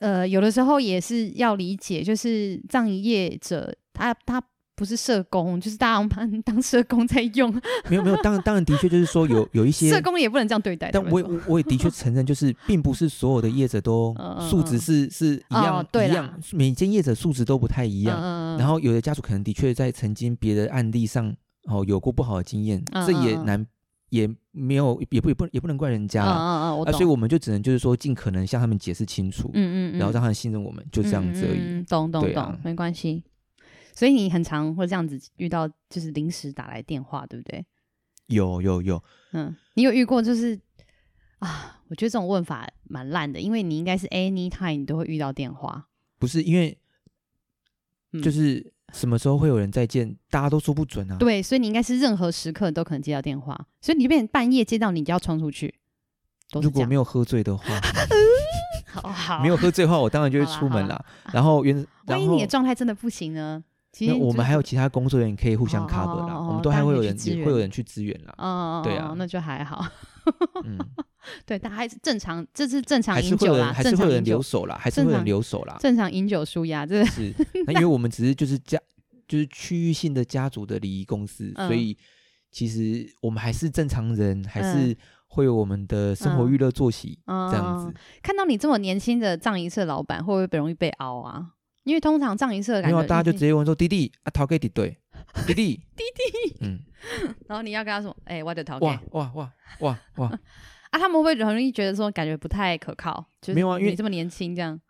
S1: 呃，有的时候也是要理解，就是葬仪业者他他不是社工，就是大家当 当社工在用。
S2: 没有没有，当然当然的确就是说有有一些
S1: 社工也不能这样对待。
S2: 但我我我也的确 承认，就是并不是所有的业者都素质是是一样、哦、对一样，每间业者素质都不太一样。嗯、然后有的家属可能的确在曾经别的案例上哦有过不好的经验，嗯、这也难。也没有，也不也不也不能怪人家啊，啊，啊，啊，所以我们就只能就是说，尽可能向他们解释清楚，嗯嗯，嗯然后让他们信任我们，就这样子而已。
S1: 嗯、懂懂懂，没关系。所以你很常会这样子遇到，就是临时打来电话，对不对？
S2: 有有有，
S1: 嗯，你有遇过就是啊？我觉得这种问法蛮烂的，因为你应该是 anytime 你都会遇到电话，
S2: 不是因为就是。嗯什么时候会有人再见？大家都说不准啊。
S1: 对，所以你应该是任何时刻都可能接到电话，所以你就变成半夜接到，你就要冲出去。
S2: 如果没有喝醉的话，
S1: 好好，
S2: 没有喝醉的话，我当然就会出门了。然后原，
S1: 万一你的状态真的不行呢？其实
S2: 我们还有其他工作人员可以互相 cover 啦，我们都还会有人也会有人去支援啦。
S1: 哦，对啊，那就还好。嗯，对，但还是正常，这是正常饮酒啦，
S2: 还是会有人留守啦，还是会有人留守啦，
S1: 正常饮酒舒压，这
S2: 是。那因为我们只是就是家，就是区域性的家族的礼仪公司，所以其实我们还是正常人，还是会有我们的生活娱乐作息这样子。
S1: 看到你这么年轻的葬仪社老板，会不会容易被熬啊？因为通常葬仪社的感觉，
S2: 没有，大家就直接问说：“弟弟啊，头家伫对。”弟弟
S1: 弟弟，
S2: 嗯，
S1: 然后你要跟他说，哎、欸，我的头
S2: 哇哇哇哇哇
S1: 啊，他们会不会很容易觉得说感觉不太可靠？就是、
S2: 没有啊，因为
S1: 你这么年轻，这样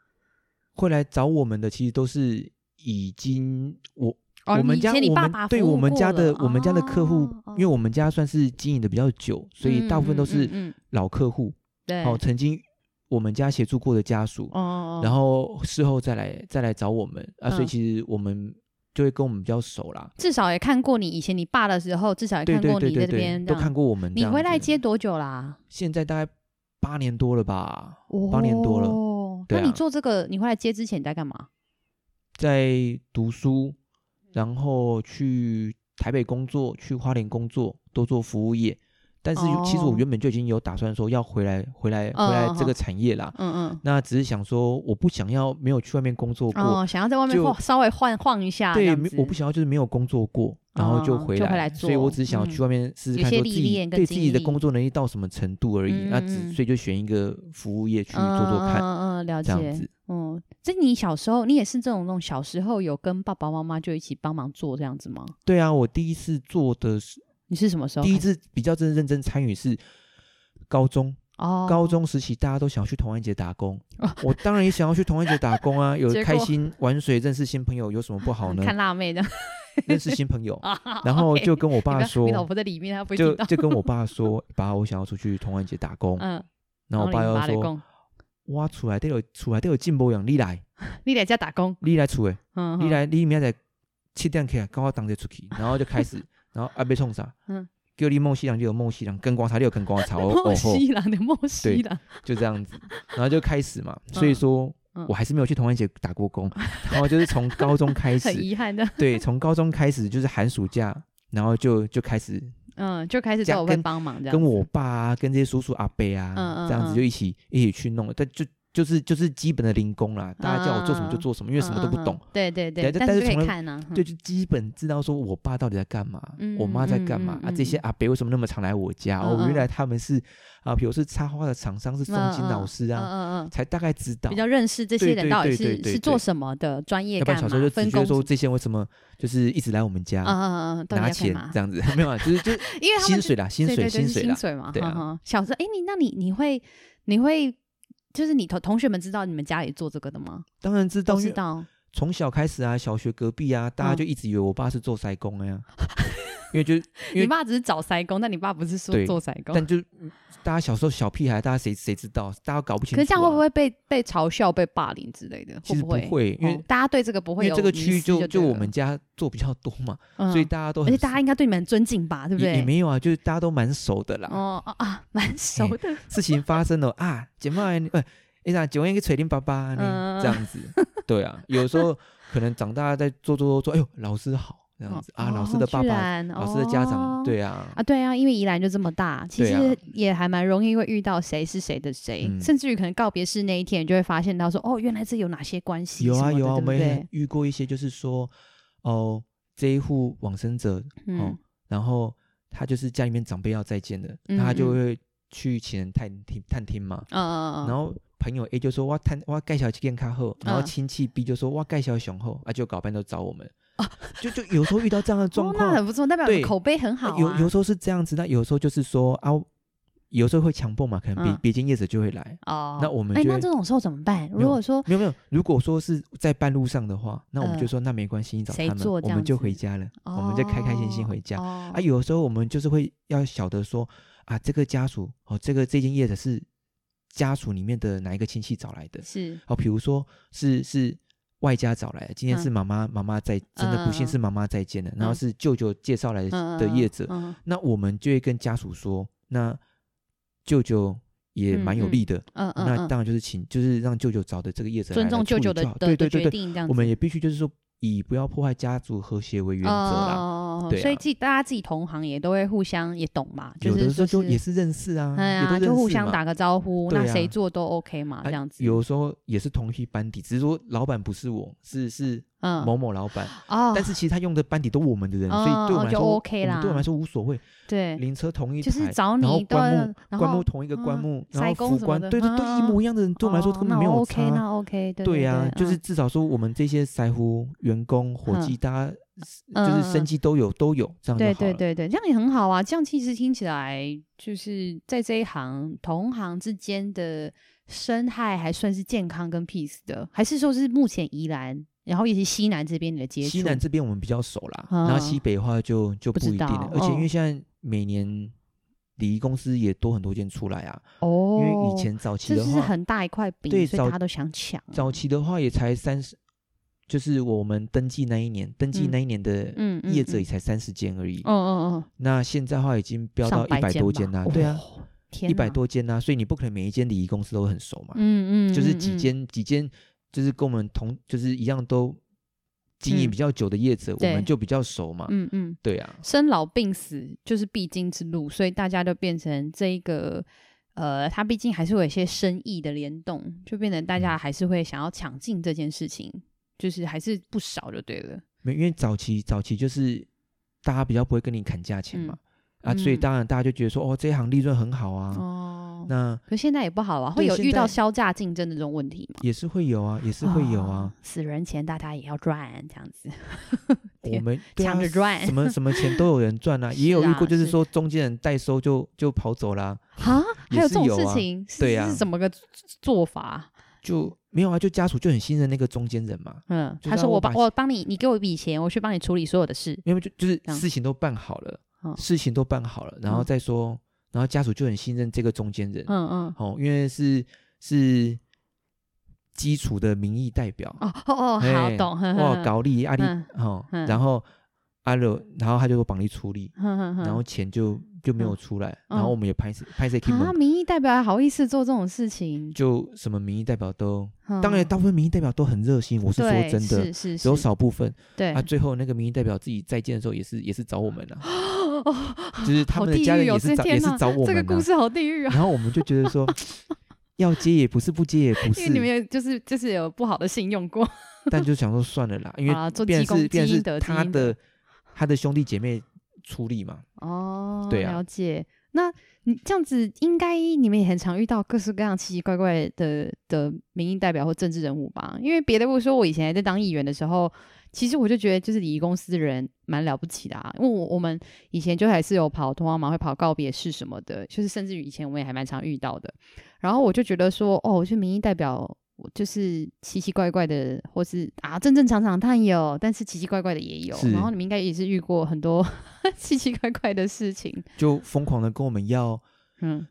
S2: 会来找我们的其实都是已经我。
S1: 哦、
S2: 我们家
S1: 你爸爸
S2: 我们对我们家的、哦、我们家的客户、
S1: 哦，
S2: 因为我们家算是经营的比较久，所以大部分都是老客户。对、嗯，哦，曾经我们家协助过的家属，哦，然后事后再来再来找我们啊，所以其实我们就会跟我们比较熟啦。
S1: 至少也看过你以前你爸的时候，至少也看过你在这边
S2: 都看过我们。
S1: 你回来接多久啦？
S2: 现在大概八年多了吧，八、哦、年多了。
S1: 那你做这个，你回来接之前你在干嘛？
S2: 在读书。然后去台北工作，去花莲工作，都做服务业。但是其实我原本就已经有打算说要回来，回来，回来这个产业啦。嗯嗯。那只是想说，我不想要没有去外面工作过，
S1: 哦、想要在外面稍微换晃一下。
S2: 对，我不想要就是没有工作过，然后就回来。哦、回来所以我只是想要去外面试试看，说自己对自己的工作能力到什么程度而已。嗯、那只所以就选一个服务业去做做看。
S1: 嗯嗯，了解。
S2: 这样子。
S1: 嗯，这你小时候，你也是这种那种小时候有跟爸爸妈妈就一起帮忙做这样子吗？
S2: 对啊，我第一次做的是。
S1: 你是什么时候？
S2: 第一次比较真认真参与是高中哦，高中时期大家都想要去同安节打工，哦，我当然也想要去同安节打工啊，有开心 玩水，认识新朋友，有什么不好呢？
S1: 看辣妹的，
S2: 认识新朋友，然后就跟我爸说，
S1: 你老婆在里面，他不
S2: 就就跟我爸说，爸，我想要出去同安节打工，嗯，然后我爸又说，哇，出来都有出来都有进步样，你来，
S1: 你来家打工，
S2: 你来出来，嗯，你来，你明仔七点起来，跟我当着出去，然后就开始。然后阿伯冲啥？嗯，叫你梦西郎就有梦西郎，跟光茶就有跟光茶。
S1: 梦西郎的梦西郎，
S2: 就这样子，然后就开始嘛。所以说、嗯、我还是没有去同安节打过工。嗯、然后就是从高中开始，
S1: 很遗憾的。
S2: 对，从高中开始就是寒暑假，然后就就开始，
S1: 嗯，就开始找我会帮忙这样，
S2: 跟我爸啊，跟这些叔叔阿伯啊，嗯嗯嗯这样子就一起一起去弄。但就。就是就是基本的零工啦，大家叫我做什么就做什么，嗯、因为什么都不懂。对对对，
S1: 但是可以看呢，
S2: 就就基本知道说我爸到底在干嘛，嗯、我妈在干嘛、嗯、啊？这些阿伯为什么那么常来我家？嗯、哦，原来他们是啊，比如是插花的厂商，是宋金老师啊，才大概知道，
S1: 比较认识这些人到底是是做什么的专业。要不然小时候就直觉得说这些为什么
S2: 就是一直来我们家，拿钱这样子，没有啊，就是就因为薪水啦，薪水薪水薪水嘛，对啊。
S1: 小时候，哎，你那你你会你会。就是你同同学们知道你们家里做这个的吗？
S2: 当然知道，
S1: 知道。
S2: 从小开始啊，小学隔壁啊，大家就一直以为我爸是做塞工的呀。因为就因为
S1: 你爸只是找塞工，但你爸不是说做塞工。
S2: 但就大家小时候小屁孩，大家谁谁知道？大家搞不清楚。
S1: 可是这样会不会被被嘲笑、被霸凌之类的？
S2: 其实不会，因为
S1: 大家对这个不会。
S2: 因为这个区域就就我们家做比较多嘛，所以大家都
S1: 而且大家应该对你们很尊敬吧？对不对？
S2: 也没有啊，就是大家都蛮熟的啦。
S1: 哦啊，蛮熟的。
S2: 事情发生了啊，姐妹，呃。哎呀，九万一个锤定爸爸呢？这样子，对啊，有时候可能长大在做做做做，哎呦，老师好，这样子、哦、啊，老师的爸爸，老师的家长，对啊，
S1: 啊，对啊，因为宜兰就这么大，其实也还蛮容易会遇到谁是谁的谁、啊，甚至于可能告别式那一天，你就会发现到说，哦，原来这有哪些关系？
S2: 有啊有啊，我们也遇过一些，就是说，哦，这一户往生者，嗯、哦，然后他就是家里面长辈要再见的，嗯、他就会去请人探听探听嘛，嗯嗯嗯，然后。朋友 A 就说哇，探哇盖小健康后，然后亲戚 B 就说哇盖小雄厚，啊就搞半都找我们，啊、就就有时候遇到这样的 状况，哦、那
S1: 很不错，代表你口碑很好、啊。
S2: 有有时候是这样子，那有时候就是说啊，有时候会强迫嘛，可能别别间业者就会来哦。那我们哎，
S1: 那这种时候怎么办？如果说
S2: 没有没有，如果说是在半路上的话，那我们就说那没关系，你找他们，我们就回家了，哦、我们就开开心心回家。哦、啊，有时候我们就是会要晓得说啊，这个家属哦，这个这间业者是。家属里面的哪一个亲戚找来的？是哦，比如说是是外家找来的，今天是妈妈妈妈在，真的不幸是妈妈再见了，然后是舅舅介绍来的的业者，那我们就会跟家属说，那舅舅也蛮有利的，嗯嗯，那当然就是请就是让舅舅找的这个业者来，尊重舅舅的对对对对，我们也必须就是说。以不要破坏家族和谐为原则啦，哦对啊、所以
S1: 自己大家自己同行也都会互相也懂嘛，
S2: 有的时候就也是认识啊，
S1: 哎呀，就互相打个招呼，那谁做都 OK 嘛，这样子。
S2: 有时候也是同一批班底，只是说老板不是我，是是。嗯，某某老板哦，但是其实他用的班底都我们的人，所以对我们来说 OK 啦，对我们来说无所谓。对，灵车同一台，就是找你，然后棺木棺木同一个棺木，然后对对对，一模一样的人，对我们来说根本没有差。
S1: 那 OK，那 OK，
S2: 对呀，就是至少说我们这些师傅员工伙计，大家就是生机都有、嗯、都有这样。
S1: 对对对对，这样也很好啊。这样其实听起来就是在这一行同行之间的生态还算是健康跟 peace 的，还是说是目前宜兰，然后也是西南这边的接触？
S2: 西南这边我们比较熟啦，嗯、然后西北的话就就不一定了。而且因为现在每年礼仪公司也多很多间出来啊。哦，因为以前早期的话，这是
S1: 很大一块饼，
S2: 对，
S1: 所以大家都想抢。
S2: 早期的话也才三十。就是我们登记那一年，登记那一年的业者也才三十间而已。嗯嗯嗯。那现在的话已经飙到一百多间啦。对啊，一百多间呐，所以你不可能每一间礼仪公司都很熟嘛。嗯嗯。就是几间几间，就是跟我们同，就是一样都经营比较久的业者，我们就比较熟嘛。嗯嗯。对啊。
S1: 生老病死就是必经之路，所以大家都变成这一个，呃，它毕竟还是会有一些生意的联动，就变成大家还是会想要抢进这件事情。就是还是不少就对了，
S2: 没因为早期早期就是大家比较不会跟你砍价钱嘛，嗯、啊，所以当然大家就觉得说，哦，这一行利润很好啊，哦，那
S1: 可现在也不好啊，会有遇到削价竞争的这种问题吗？
S2: 也是会有啊，也是会有啊，哦、
S1: 死人钱大家也要赚这样子，
S2: 我们
S1: 抢着赚，
S2: 什么什么钱都有人赚啊，也有遇过就是说中间人代收就就跑走了
S1: 啊，还有这种事情，
S2: 对呀，
S1: 是怎么个做法？
S2: 就没有啊，就家属就很信任那个中间人嘛。嗯，
S1: 他说我帮我帮你，你给我一笔钱，我去帮你处理所有的事。
S2: 因为就就是事情都办好了，事情都办好了，然后再说，然后家属就很信任这个中间人。嗯嗯，哦，因为是是基础的民意代表。
S1: 哦哦哦，好懂。
S2: 哇，高利阿利，哦，然后阿乐，然后他就帮你处理，然后钱就。就没有出来，嗯、然后我们也拍拍摄 K
S1: 啊，民意代表还好意思做这种事情？
S2: 就什么民意代表都，嗯、当然大部分民意代表都很热心，我是说真的，是是是，只有少部分。对啊，最后那个民意代表自己再见的时候，也是也是找我们了，啊，哦，就是他们的家人也是找也是找我们，
S1: 这个故事好地狱啊！
S2: 然后我们就觉得说，要接也不是，不接也不是，
S1: 因为你们也就是就是有不好的信用过，
S2: 但就想说算了啦，因为变成是变成是他的他的兄弟姐妹。出力嘛？哦，对啊，
S1: 了解。那你这样子，应该你们也很常遇到各式各样奇奇怪怪的的民意代表或政治人物吧？因为别的不说，我以前还在当议员的时候，其实我就觉得，就是礼仪公司的人蛮了不起的啊。因为我我们以前就还是有跑通话嘛，会跑告别式什么的，就是甚至于以前我们也还蛮常遇到的。然后我就觉得说，哦，我觉得民意代表。就是奇奇怪怪的，或是啊正正常常，他也有，但是奇奇怪怪的也有。然后你们应该也是遇过很多 奇奇怪怪的事情，
S2: 就疯狂的跟我们要，嗯，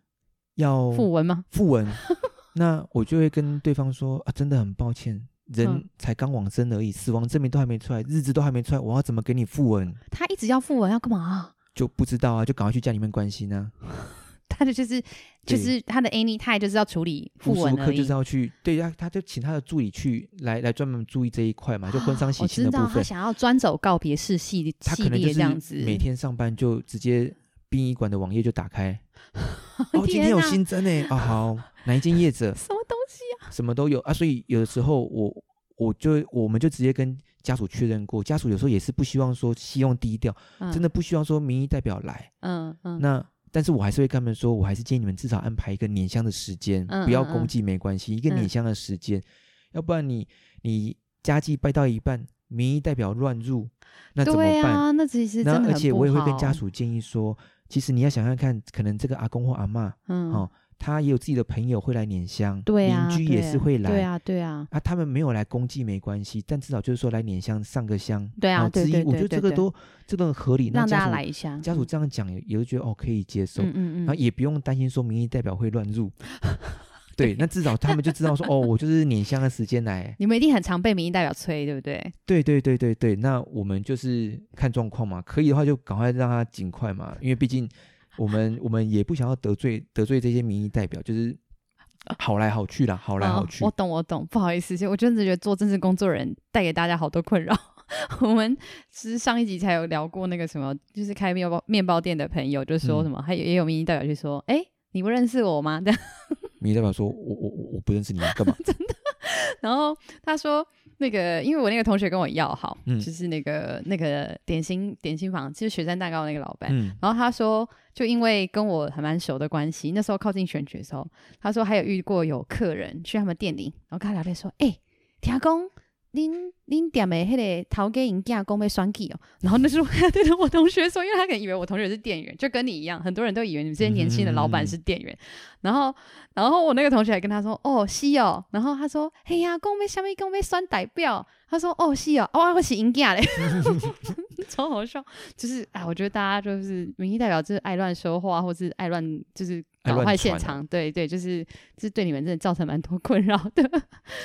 S2: 要
S1: 訃闻吗？
S2: 訃闻。那我就会跟对方说啊，真的很抱歉，人才刚往生而已，死亡证明都还没出来，日子都还没出来，我要怎么给你复文？
S1: 他一直要复文，要干嘛？
S2: 就不知道啊，就赶快去家里面关心啊。
S1: 他的就是就是他的 anytime 就是要处理复文而已，
S2: 就是要去对呀，他就请他的助理去来来专门注意这一块嘛，就婚丧喜庆的部分。我知道
S1: 他想要专走告别式系系列这样子，
S2: 每天上班就直接殡仪馆的网页就打开，哦，今天有新增呢，啊好，哪一间业者？
S1: 什么东？
S2: 什么都有啊，所以有的时候我我就我们就直接跟家属确认过，家属有时候也是不希望说希望低调，真的不希望说民意代表来，嗯嗯，那。但是我还是会跟他们说，我还是建议你们至少安排一个拈香的时间，不要公祭没关系，一个拈香的时间，嗯、要不然你你家祭拜到一半，民意代表乱入，那怎么办？
S1: 啊、那其实真。
S2: 而且我也会跟家属建议说，其实你要想想看，可能这个阿公或阿嬷，嗯，哦。他也有自己的朋友会来拈香，邻、啊、居也是会来，
S1: 对啊，对啊，
S2: 啊，他们没有来公祭没关系，但至少就是说来拈香上个香，
S1: 对啊，对对对，
S2: 我觉得这个都这个很合理，
S1: 让大家来一下，
S2: 家属这样讲也也会觉得哦可以接受，嗯嗯嗯，然后也不用担心说民意代表会乱入，对，那至少他们就知道说哦，我就是拈香的时间来，
S1: 你们一定很常被民意代表催，对不对？
S2: 对对对对对，那我们就是看状况嘛，可以的话就赶快让他尽快嘛，因为毕竟我们我们也不想要得罪得罪这些民意代表，就是。好来好去啦，好来好去。
S1: 哦、我懂，我懂，不好意思，我真的觉得做政治工作人带给大家好多困扰。我们其实上一集才有聊过那个什么，就是开面包面包店的朋友就说什么，嗯、还有也有民意代表去说，哎，你不认识我吗？这样，
S2: 民意代表说我我我我不认识你，干嘛？
S1: 真的。然后他说。那个，因为我那个同学跟我要好，嗯、就是那个那个点心点心房，就是雪山蛋糕那个老板。嗯、然后他说，就因为跟我还蛮熟的关系，那时候靠近选举的时候，他说还有遇过有客人去他们店里，然后跟他聊天说：“哎、欸，田公，恁恁店的迄个头家因囝讲要选举哦，然后那时候他 对着我同学说，因为他可能以为我同学是店员，就跟你一样，很多人都以为你们这些年轻的老板是店员。然后，然后我那个同学还跟他说：“哦，是哦。”然后他说：“嘿呀，讲要什么？讲要选代表。”他说：“哦，是哦，哦，我是因囝嘞。”超好笑，就是哎，我觉得大家就是民意代表，就是爱乱说话，或是爱乱就是。搞坏现场，对对，就是这对你们真的造成蛮多 困扰的，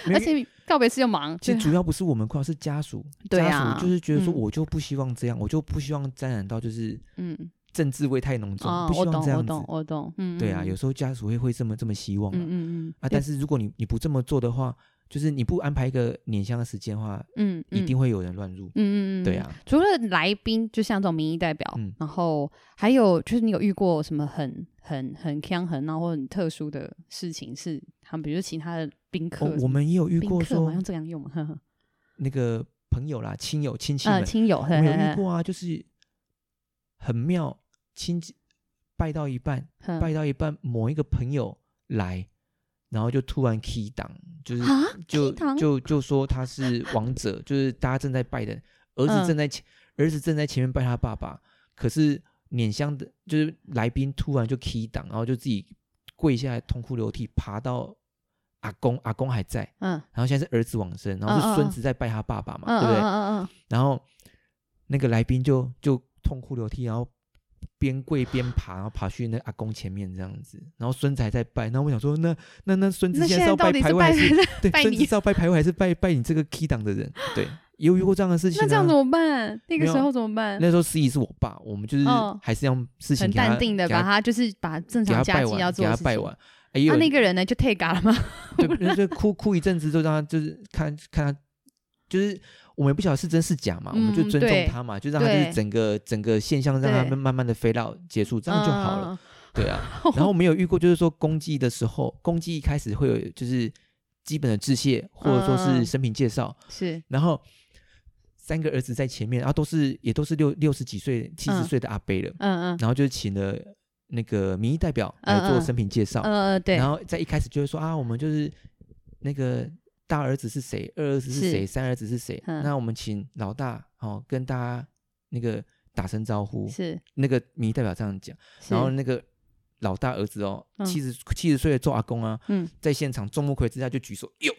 S1: 而且告别式又忙。
S2: 其实主要不是我们困扰，是家属。
S1: 对啊，
S2: 就是觉得说，我就不希望这样，我就不希望沾染到就是嗯政治味太浓重，不希望这样子。
S1: 我懂，我懂，嗯，
S2: 对啊，有时候家属会会这么这么希望，嗯嗯啊，但是如果你你不这么做的话。就是你不安排一个年香的时间的话，嗯，嗯，一定会有人乱入，嗯嗯嗯，对啊。
S1: 除了来宾，就像这种民意代表，嗯，然后还有就是你有遇过什么很很很锵很闹或很特殊的事情？是他们，比如说其他的宾客、
S2: 哦，我们也有遇过说，
S1: 用这样用呵呵？
S2: 那个朋友啦，亲友亲戚们，
S1: 亲友，
S2: 没有遇过啊，就是很妙，亲戚拜到一半，拜到一半，某一个朋友来。然后就突然 key 档，就是就就就说他是王者，就是大家正在拜的儿子正在前，儿子正在前面拜他爸爸，可是碾香的，就是来宾突然就 key 档，然后就自己跪下来痛哭流涕，爬到阿公，阿公还在，嗯，然后现在是儿子往生，然后是孙子在拜他爸爸嘛，对不对？嗯嗯，然后那个来宾就就痛哭流涕，然后。边跪边爬，然后爬去那阿公前面这样子，然后孙子还在拜。然后我想说，那那那孙子现在是要拜牌位还是 对？孙子是要拜牌位还是拜拜你这个 key 档的人？对，有遇过这样的事情。
S1: 那这样怎么办？那个时候怎么办？
S2: 那时候司仪是我爸，我们就是还是用事情很
S1: 淡定的把他就是把正常家做，
S2: 给他拜完。
S1: 那那个人呢就退嘎了吗？
S2: 对，就哭哭一阵子，就让他就是看看他就是。我们也不晓得是真是假嘛，嗯、我们就尊重他嘛，就让他就是整个整个现象让他们慢慢的飞到结束，这样就好了。对啊，然后我们有遇过，就是说公祭的时候，公祭一开始会有就是基本的致谢，或者说是生平介绍，是，然后三个儿子在前面，然后都是也都是六六十几岁、七十岁的阿伯了，嗯嗯，然后就请了那个民意代表来做生平介绍，嗯嗯，对，然后在一开始就会说啊，我们就是那个。大儿子是谁？二儿子是谁？是三儿子是谁？嗯、那我们请老大哦，跟大家那个打声招呼。是那个民代表这样讲，然后那个老大儿子哦，七十七十岁的做阿公啊，嗯、在现场众目睽之下就举手，哟，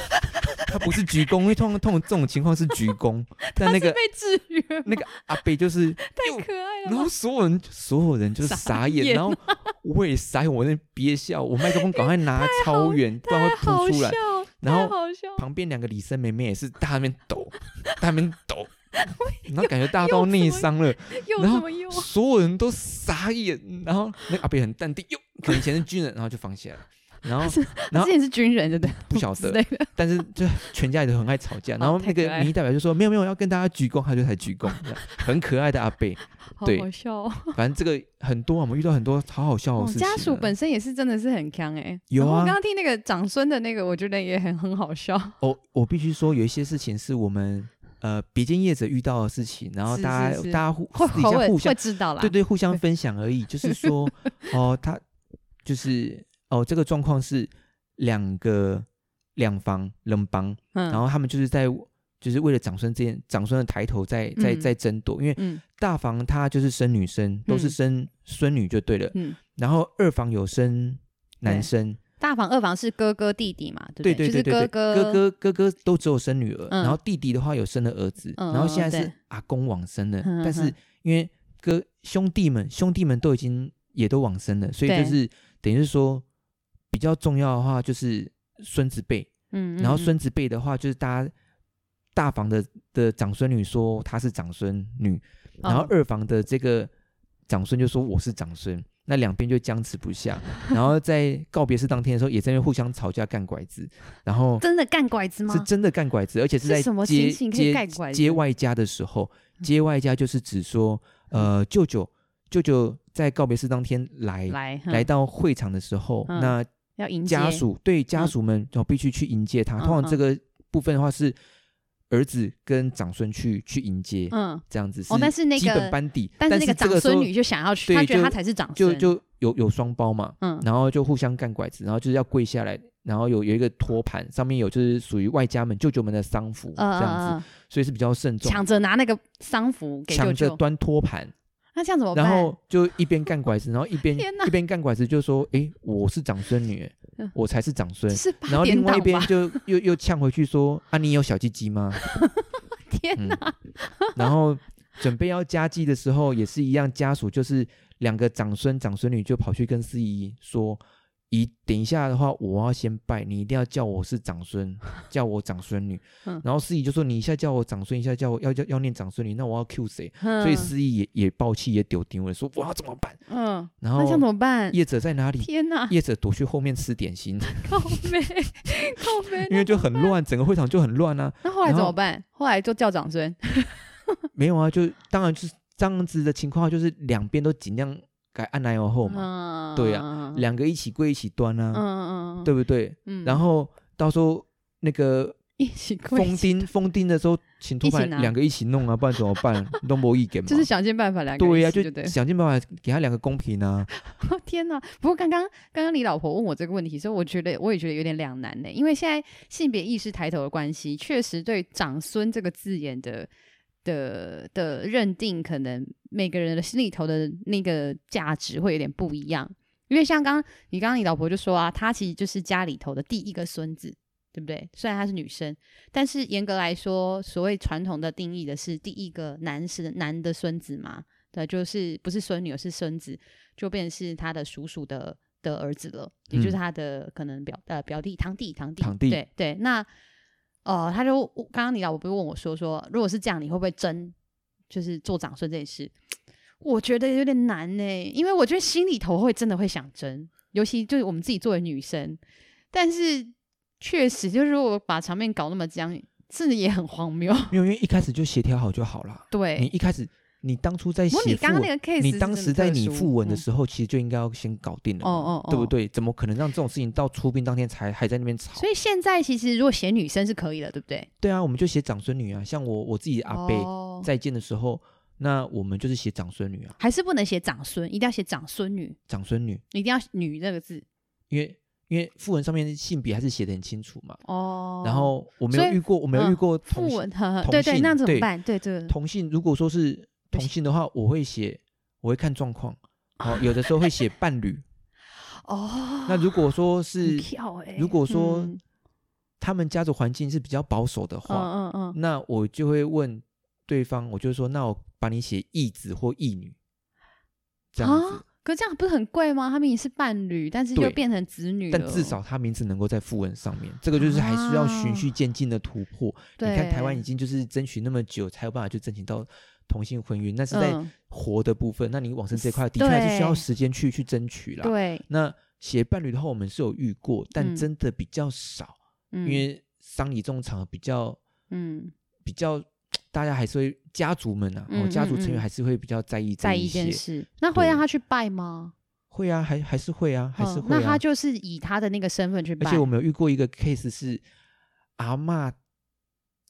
S2: 他不是鞠躬，因为通常通常这种情况是鞠躬，但那个
S1: 被制约，
S2: 那个阿贝就是
S1: 太可爱了，
S2: 然后所有人所有人就是傻眼，然后我也傻眼，我在那憋笑，我麦克风赶快拿超远，不然会扑出来。然后旁边两个李生妹妹也是在那边抖，在那边抖，然后感觉大家都内伤了，然后所有人都傻眼，然后那个阿北很淡定，哟，可能以前是军人，然后就放下了，然后然后
S1: 之前是军人对不对？
S2: 不晓得，但是就全家也都很爱吵架，然后那个民意代表就说没有没有要跟大家鞠躬，他就才鞠躬，很可爱的阿贝。对，好好笑。反正这个很多，我们遇到很多好好笑的事情。
S1: 家属本身也是真的是很强哎。有啊，我刚刚听那个长孙的那个，我觉得也很很好笑。
S2: 哦，我必须说，有一些事情是我们呃别间业者遇到的事情，然后大家大家互底下互相知道啦，对对，互相分享而已。就是说，哦，他就是哦，这个状况是两个两房人帮，然后他们就是在。就是为了长孙这件长孙的抬头在在在争夺，因为大房他就是生女生，都是生孙女就对了。嗯，然后二房有生男生，
S1: 大房二房是哥哥弟弟嘛？对对对对，哥哥
S2: 哥哥哥哥都只有生女儿，然后弟弟的话有生了儿子，然后现在是阿公往生了，但是因为哥兄弟们兄弟们都已经也都往生了，所以就是等于是说比较重要的话就是孙子辈，嗯，然后孙子辈的话就是大家。大房的的长孙女说她是长孙女，然后二房的这个长孙就说我是长孙，那两边就僵持不下，然后在告别式当天的时候也在那互相吵架干拐子，然后
S1: 真的干拐子吗？
S2: 是真的干拐子，而且是在接接接外家的时候，接外家就是指说，呃，舅舅舅舅在告别式当天来来来到会场的时候，那要迎接家属对家属们就必须去迎接他，通常这个部分的话是。儿子跟长孙去去迎接，嗯，这样子是基本班底，
S1: 但是那个长孙女就想要去，他觉得他才是长孙，
S2: 就就有有双胞嘛，嗯，然后就互相干拐子，然后就是要跪下来然后有有一个托盘，上面有就是属于外家们舅舅们的丧服、呃、这样子，所以是比较慎重。
S1: 抢着拿那个丧服给舅舅，
S2: 抢着端托盘。
S1: 那这样怎么办？
S2: 然后就一边干拐子，然后一边 一边干拐子，就说：“哎，我是长孙女，我才是长孙。”然后另外一边就又又呛回去说：“啊，你有小鸡鸡吗？”
S1: 天哪、
S2: 嗯！然后准备要加鸡的时候，也是一样，家属就是两个长孙长孙女就跑去跟司仪说。一等一下的话，我要先拜，你一定要叫我是长孙，叫我长孙女。嗯、然后司仪就说：“你一下叫我长孙，一下叫我要叫要念长孙女，那我要 Q 谁？”嗯、所以司仪也也爆气，也丢丢了，说：“我要怎么办？”
S1: 嗯，
S2: 然后
S1: 那想怎么办？
S2: 业者在哪里？
S1: 天哪！
S2: 业者躲去后面吃点心。
S1: 靠北，靠北，
S2: 因为就很乱，整个会场就很乱啊。
S1: 那后来怎么办？后，后来就叫长孙。
S2: 没有啊，就当然就是这样子的情况，就是两边都尽量。改按来往后嘛，对呀，两个一起跪一起端啊，对不对？然后到时候那个一起封钉封钉的时候，请托盘两个一起弄啊，不然怎么办？都没意见嘛。
S1: 就是想尽办法两个
S2: 对呀，就想尽办法给他两个公平啊。
S1: 天哪！不过刚刚刚刚你老婆问我这个问题，所以我觉得我也觉得有点两难呢，因为现在性别意识抬头的关系，确实对长孙这个字眼的。的的认定，可能每个人的心里头的那个价值会有点不一样。因为像刚你刚刚你老婆就说啊，她其实就是家里头的第一个孙子，对不对？虽然她是女生，但是严格来说，所谓传统的定义的是第一个男士男的孙子嘛，对，就是不是孙女，而是孙子，就变成是他的叔叔的的儿子了，也就是他的可能表呃表弟、堂弟、堂弟、堂弟，对对，那。哦、呃，他就刚刚你老婆不是问我说说，如果是这样，你会不会争？就是做长孙这件事，我觉得有点难呢，因为我觉得心里头会真的会想争，尤其就是我们自己作为女生，但是确实就是如果把场面搞那么僵，真的也很荒谬。没有，因为
S2: 一开始就协调好就好了。
S1: 对，
S2: 你一开始。你当初在写，你刚刚那个 case，你当时在你附文的时候，其实就应该要先搞定了，哦哦，对不对？怎么可能让这种事情到出殡当天才还在那边吵？
S1: 所以现在其实如果写女生是可以的，对不对？
S2: 对啊，我们就写长孙女啊。像我我自己阿伯再见的时候，那我们就是写长孙女啊。
S1: 还是不能写长孙，一定要写长孙女。
S2: 长孙女
S1: 一定要女这个字，
S2: 因为因为訃文上面性别还是写的很清楚嘛。哦。然后我没有遇过，我没有遇过
S1: 訃文，对对，那怎么办？对这个
S2: 同性，如果说是。同性的话，我会写，我会看状况，好，有的时候会写 伴侣。哦，那如果说是，如果说他们家族环境是比较保守的话，嗯嗯，那我就会问对方，我就说，那我把你写义子或义女，这样子。
S1: 可是这样不是很贵吗？他明明是伴侣，但是又变成子女，
S2: 但至少他名字能够在符文上面，这个就是还需要循序渐进的突破。你看台湾已经就是争取那么久，才有办法去争取到。同性婚姻，那是在活的部分。嗯、那你往生这块的确还是需要时间去去争取啦。对，那写伴侣的话，我们是有遇过，但真的比较少，嗯、因为丧礼这种场合比较，嗯，比较 大家还是会家族们啊，嗯、家族成员还是会比较在意这一些。
S1: 在意件事，那会让他去拜吗？
S2: 会啊，还还是会啊，还是
S1: 会。那他就是以他的那个身份去拜。
S2: 而且我们有遇过一个 case 是阿嬷，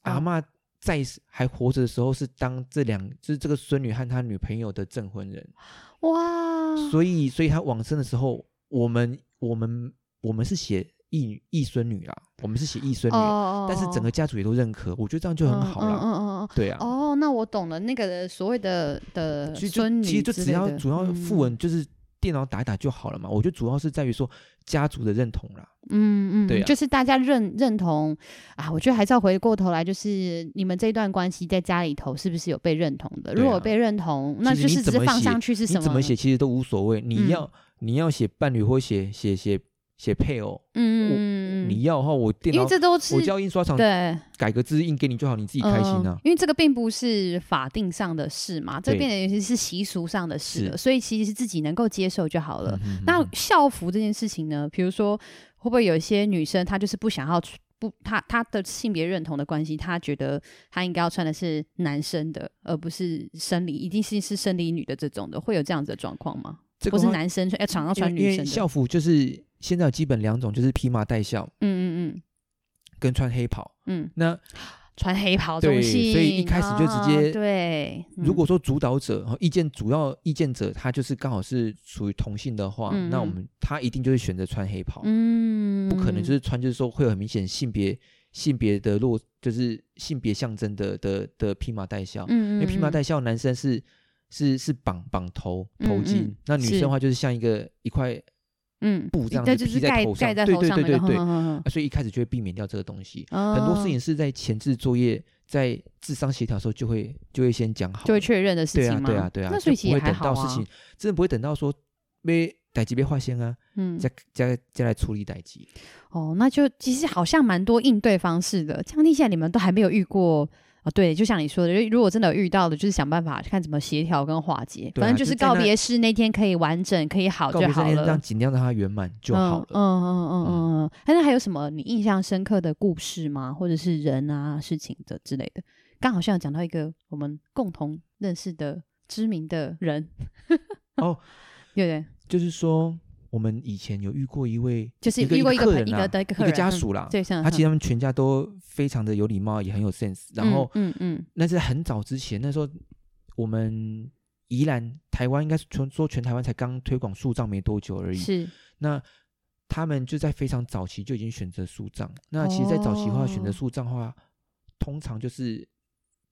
S2: 阿嬷。在还活着的时候，是当这两就是这个孙女和他女朋友的证婚人，哇！所以，所以他往生的时候，我们我们我们是写义女义孙女啦，我们是写义孙女，哦、但是整个家族也都认可，我觉得这样就很好了。嗯嗯嗯，对啊。
S1: 哦，那我懂了，那个所谓的的孙女，
S2: 其实就只要主要訃文就是。电脑打一打就好了嘛，我觉得主要是在于说家族的认同啦。
S1: 嗯嗯，对、啊，就是大家认认同啊。我觉得还是要回过头来，就是你们这一段关系在家里头是不是有被认同的？啊、如果被认同，那就是只是放上去是什么？
S2: 你怎么写其实都无所谓。你要、嗯、你要写伴侣或写写写。写配偶，嗯，你要的话，我电脑，
S1: 因为这都是
S2: 我叫印刷厂，对，改个字印给你就好，你自己开心啊。
S1: 因为这个并不是法定上的事嘛，这变得尤其是习俗上的事了，所以其实是自己能够接受就好了。那校服这件事情呢，比如说会不会有一些女生她就是不想要不，她她的性别认同的关系，她觉得她应该要穿的是男生的，而不是生理，一定是是生理女的这种的，会有这样子的状况吗？不是男生穿要常常穿女生的
S2: 校服就是。现在有基本两种，就是披麻戴孝，嗯嗯嗯，跟穿黑袍，嗯，那
S1: 穿黑袍中对，
S2: 所以一开始就直接、
S1: 哦、对。嗯、
S2: 如果说主导者和意见主要意见者他就是刚好是属于同性的话，嗯、那我们他一定就是选择穿黑袍，嗯，不可能就是穿就是说会有很明显性别性别的落，就是性别象征的的的披麻戴孝，嗯，因为披麻戴孝男生是是是绑绑头头巾，那女生的话就是像一个一块。嗯，布这样子披在头上，对对对对对，所以一开始就会避免掉这个东西。很多事情是在前置作业，在智商协调的时候就会就会先讲好，
S1: 就会确认的事情嘛？
S2: 对啊对啊对啊，那所以其实还好啊。真的不会等到说被代志被划线啊，嗯，再再再来处理代志。
S1: 哦，那就其实好像蛮多应对方式的。这样听起来你们都还没有遇过。哦，对，就像你说的，如果真的有遇到的，就是想办法看怎么协调跟化解。反正就是告别式那天可以完整，可以好就好了。
S2: 让尽量让它圆满就好了。
S1: 嗯嗯嗯嗯嗯。那还有什么你印象深刻的故事吗？或者是人啊、事情的之类的？刚好像讲到一个我们共同认识的知名的人。
S2: 哦，
S1: 对对，
S2: 就是说。我们以前有遇过一位，
S1: 就是遇过一个客人一个一
S2: 个家属啦，他其实他们全家都非常的有礼貌，也很有 sense。然后，嗯嗯，那是很早之前，那时候我们宜兰台湾应该是全说全台湾才刚推广树葬没多久而已。是，那他们就在非常早期就已经选择树葬。那其实，在早期的话，选择树葬的话，通常就是。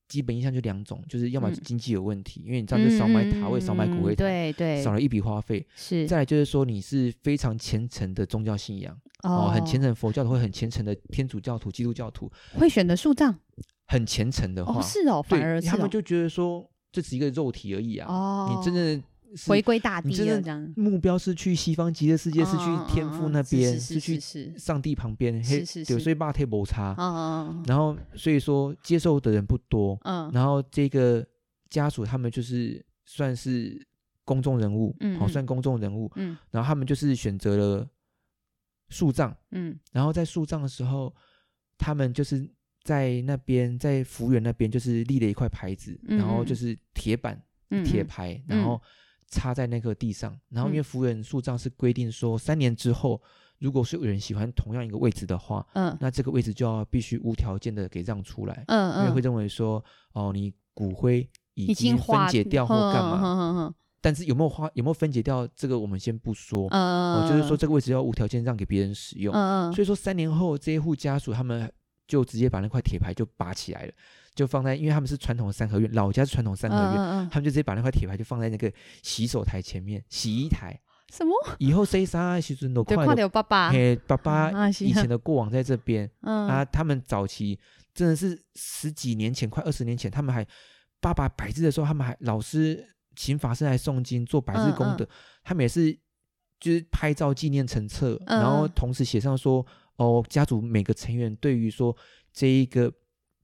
S2: 基本印象就两种，就是要么经济有问题，嗯、因为你这样，就少买塔位、少、嗯、买骨灰坛，
S1: 对对，
S2: 少了一笔花费。是，再来就是说你是非常虔诚的宗教信仰哦，哦，很虔诚佛教的，会很虔诚的天主教徒、基督教徒
S1: 会选择树葬，
S2: 很虔诚的话，
S1: 哦是哦，反而
S2: 对他们就觉得说这只是一个肉体而已啊，哦，你真的。
S1: 回归大地，
S2: 了。这样目标是去西方极乐世界，是去天父那边，是去上帝旁边。是是是，所以巴特摩擦。然后所以说接受的人不多。嗯然后这个家属他们就是算是公众人物，好算公众人物。嗯然后他们就是选择了树葬。嗯然后在树葬的时候，他们就是在那边，在福园那边，就是立了一块牌子，然后就是铁板、铁牌，然后。插在那个地上，然后因为福园树葬是规定说，三年之后，如果是有人喜欢同样一个位置的话，嗯，那这个位置就要必须无条件的给让出来，嗯嗯，因为会认为说，哦，你骨灰已经分解掉或干嘛，但是有没有花有没有分解掉，这个我们先不说，嗯嗯，就是说这个位置要无条件让给别人使用，嗯嗯，所以说三年后这一户家属他们就直接把那块铁牌就拔起来了。就放在，因为他们是传统的三合院，老家是传统三合院，嗯嗯、他们就直接把那块铁牌就放在那个洗手台前面，洗衣台。
S1: 什么？
S2: 以后谁杀其实都快
S1: 的。爸爸，
S2: 嘿，爸爸以前的过往在这边。嗯、啊，他们早期真的是十几年前，快二十年前，他们还爸爸摆栀的时候，他们还老师请法师来诵经做百日功德，他们也是就是拍照纪念成册，嗯、然后同时写上说哦，家族每个成员对于说这一个。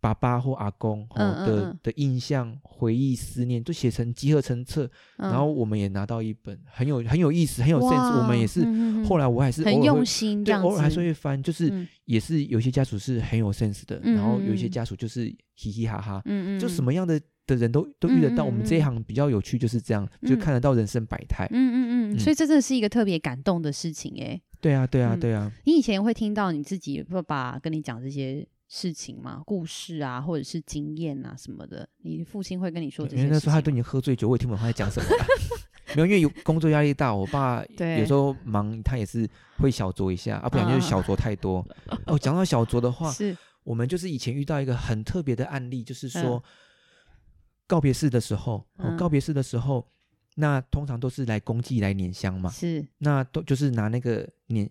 S2: 爸爸或阿公的的印象、回忆、思念，都写成集合成册，然后我们也拿到一本，很有很有意思，很有 sense。我们也是后来我还是
S1: 很用心，对，
S2: 偶尔还是会翻，就是也是有些家属是很有 sense 的，然后有一些家属就是嘻嘻哈哈，嗯嗯，就什么样的的人都都遇得到。我们这一行比较有趣就是这样，就看得到人生百态。嗯嗯嗯，
S1: 所以这真的是一个特别感动的事情哎。
S2: 对啊对啊对啊！
S1: 你以前会听到你自己爸爸跟你讲这些事情嘛，故事啊，或者是经验啊什么的，你父亲会跟你说这些。因为
S2: 那时候他对你喝醉酒，我也听不懂他在讲什么。没有，因为有工作压力大，我爸 有时候忙，他也是会小酌一下，啊，不然就是小酌太多。哦，讲到小酌的话，是我们就是以前遇到一个很特别的案例，就是说告别式的时候，告别式的时候，那通常都是来公祭来拈香嘛，是，那都就是拿那个拈。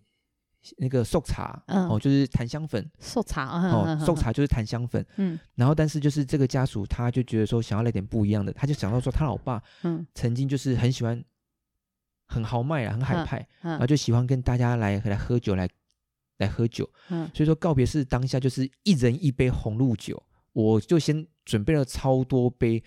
S2: 那个寿茶，嗯、哦，就是檀香粉。
S1: 寿茶，
S2: 哦，寿茶就是檀香粉。嗯，然后但是就是这个家属他就觉得说想要来点不一样的，他就想到说他老爸，嗯，曾经就是很喜欢，很豪迈啊，很海派，嗯嗯、然后就喜欢跟大家来来喝酒，来来喝酒。嗯，所以说告别式当下就是一人一杯红露酒，我就先准备了超多杯。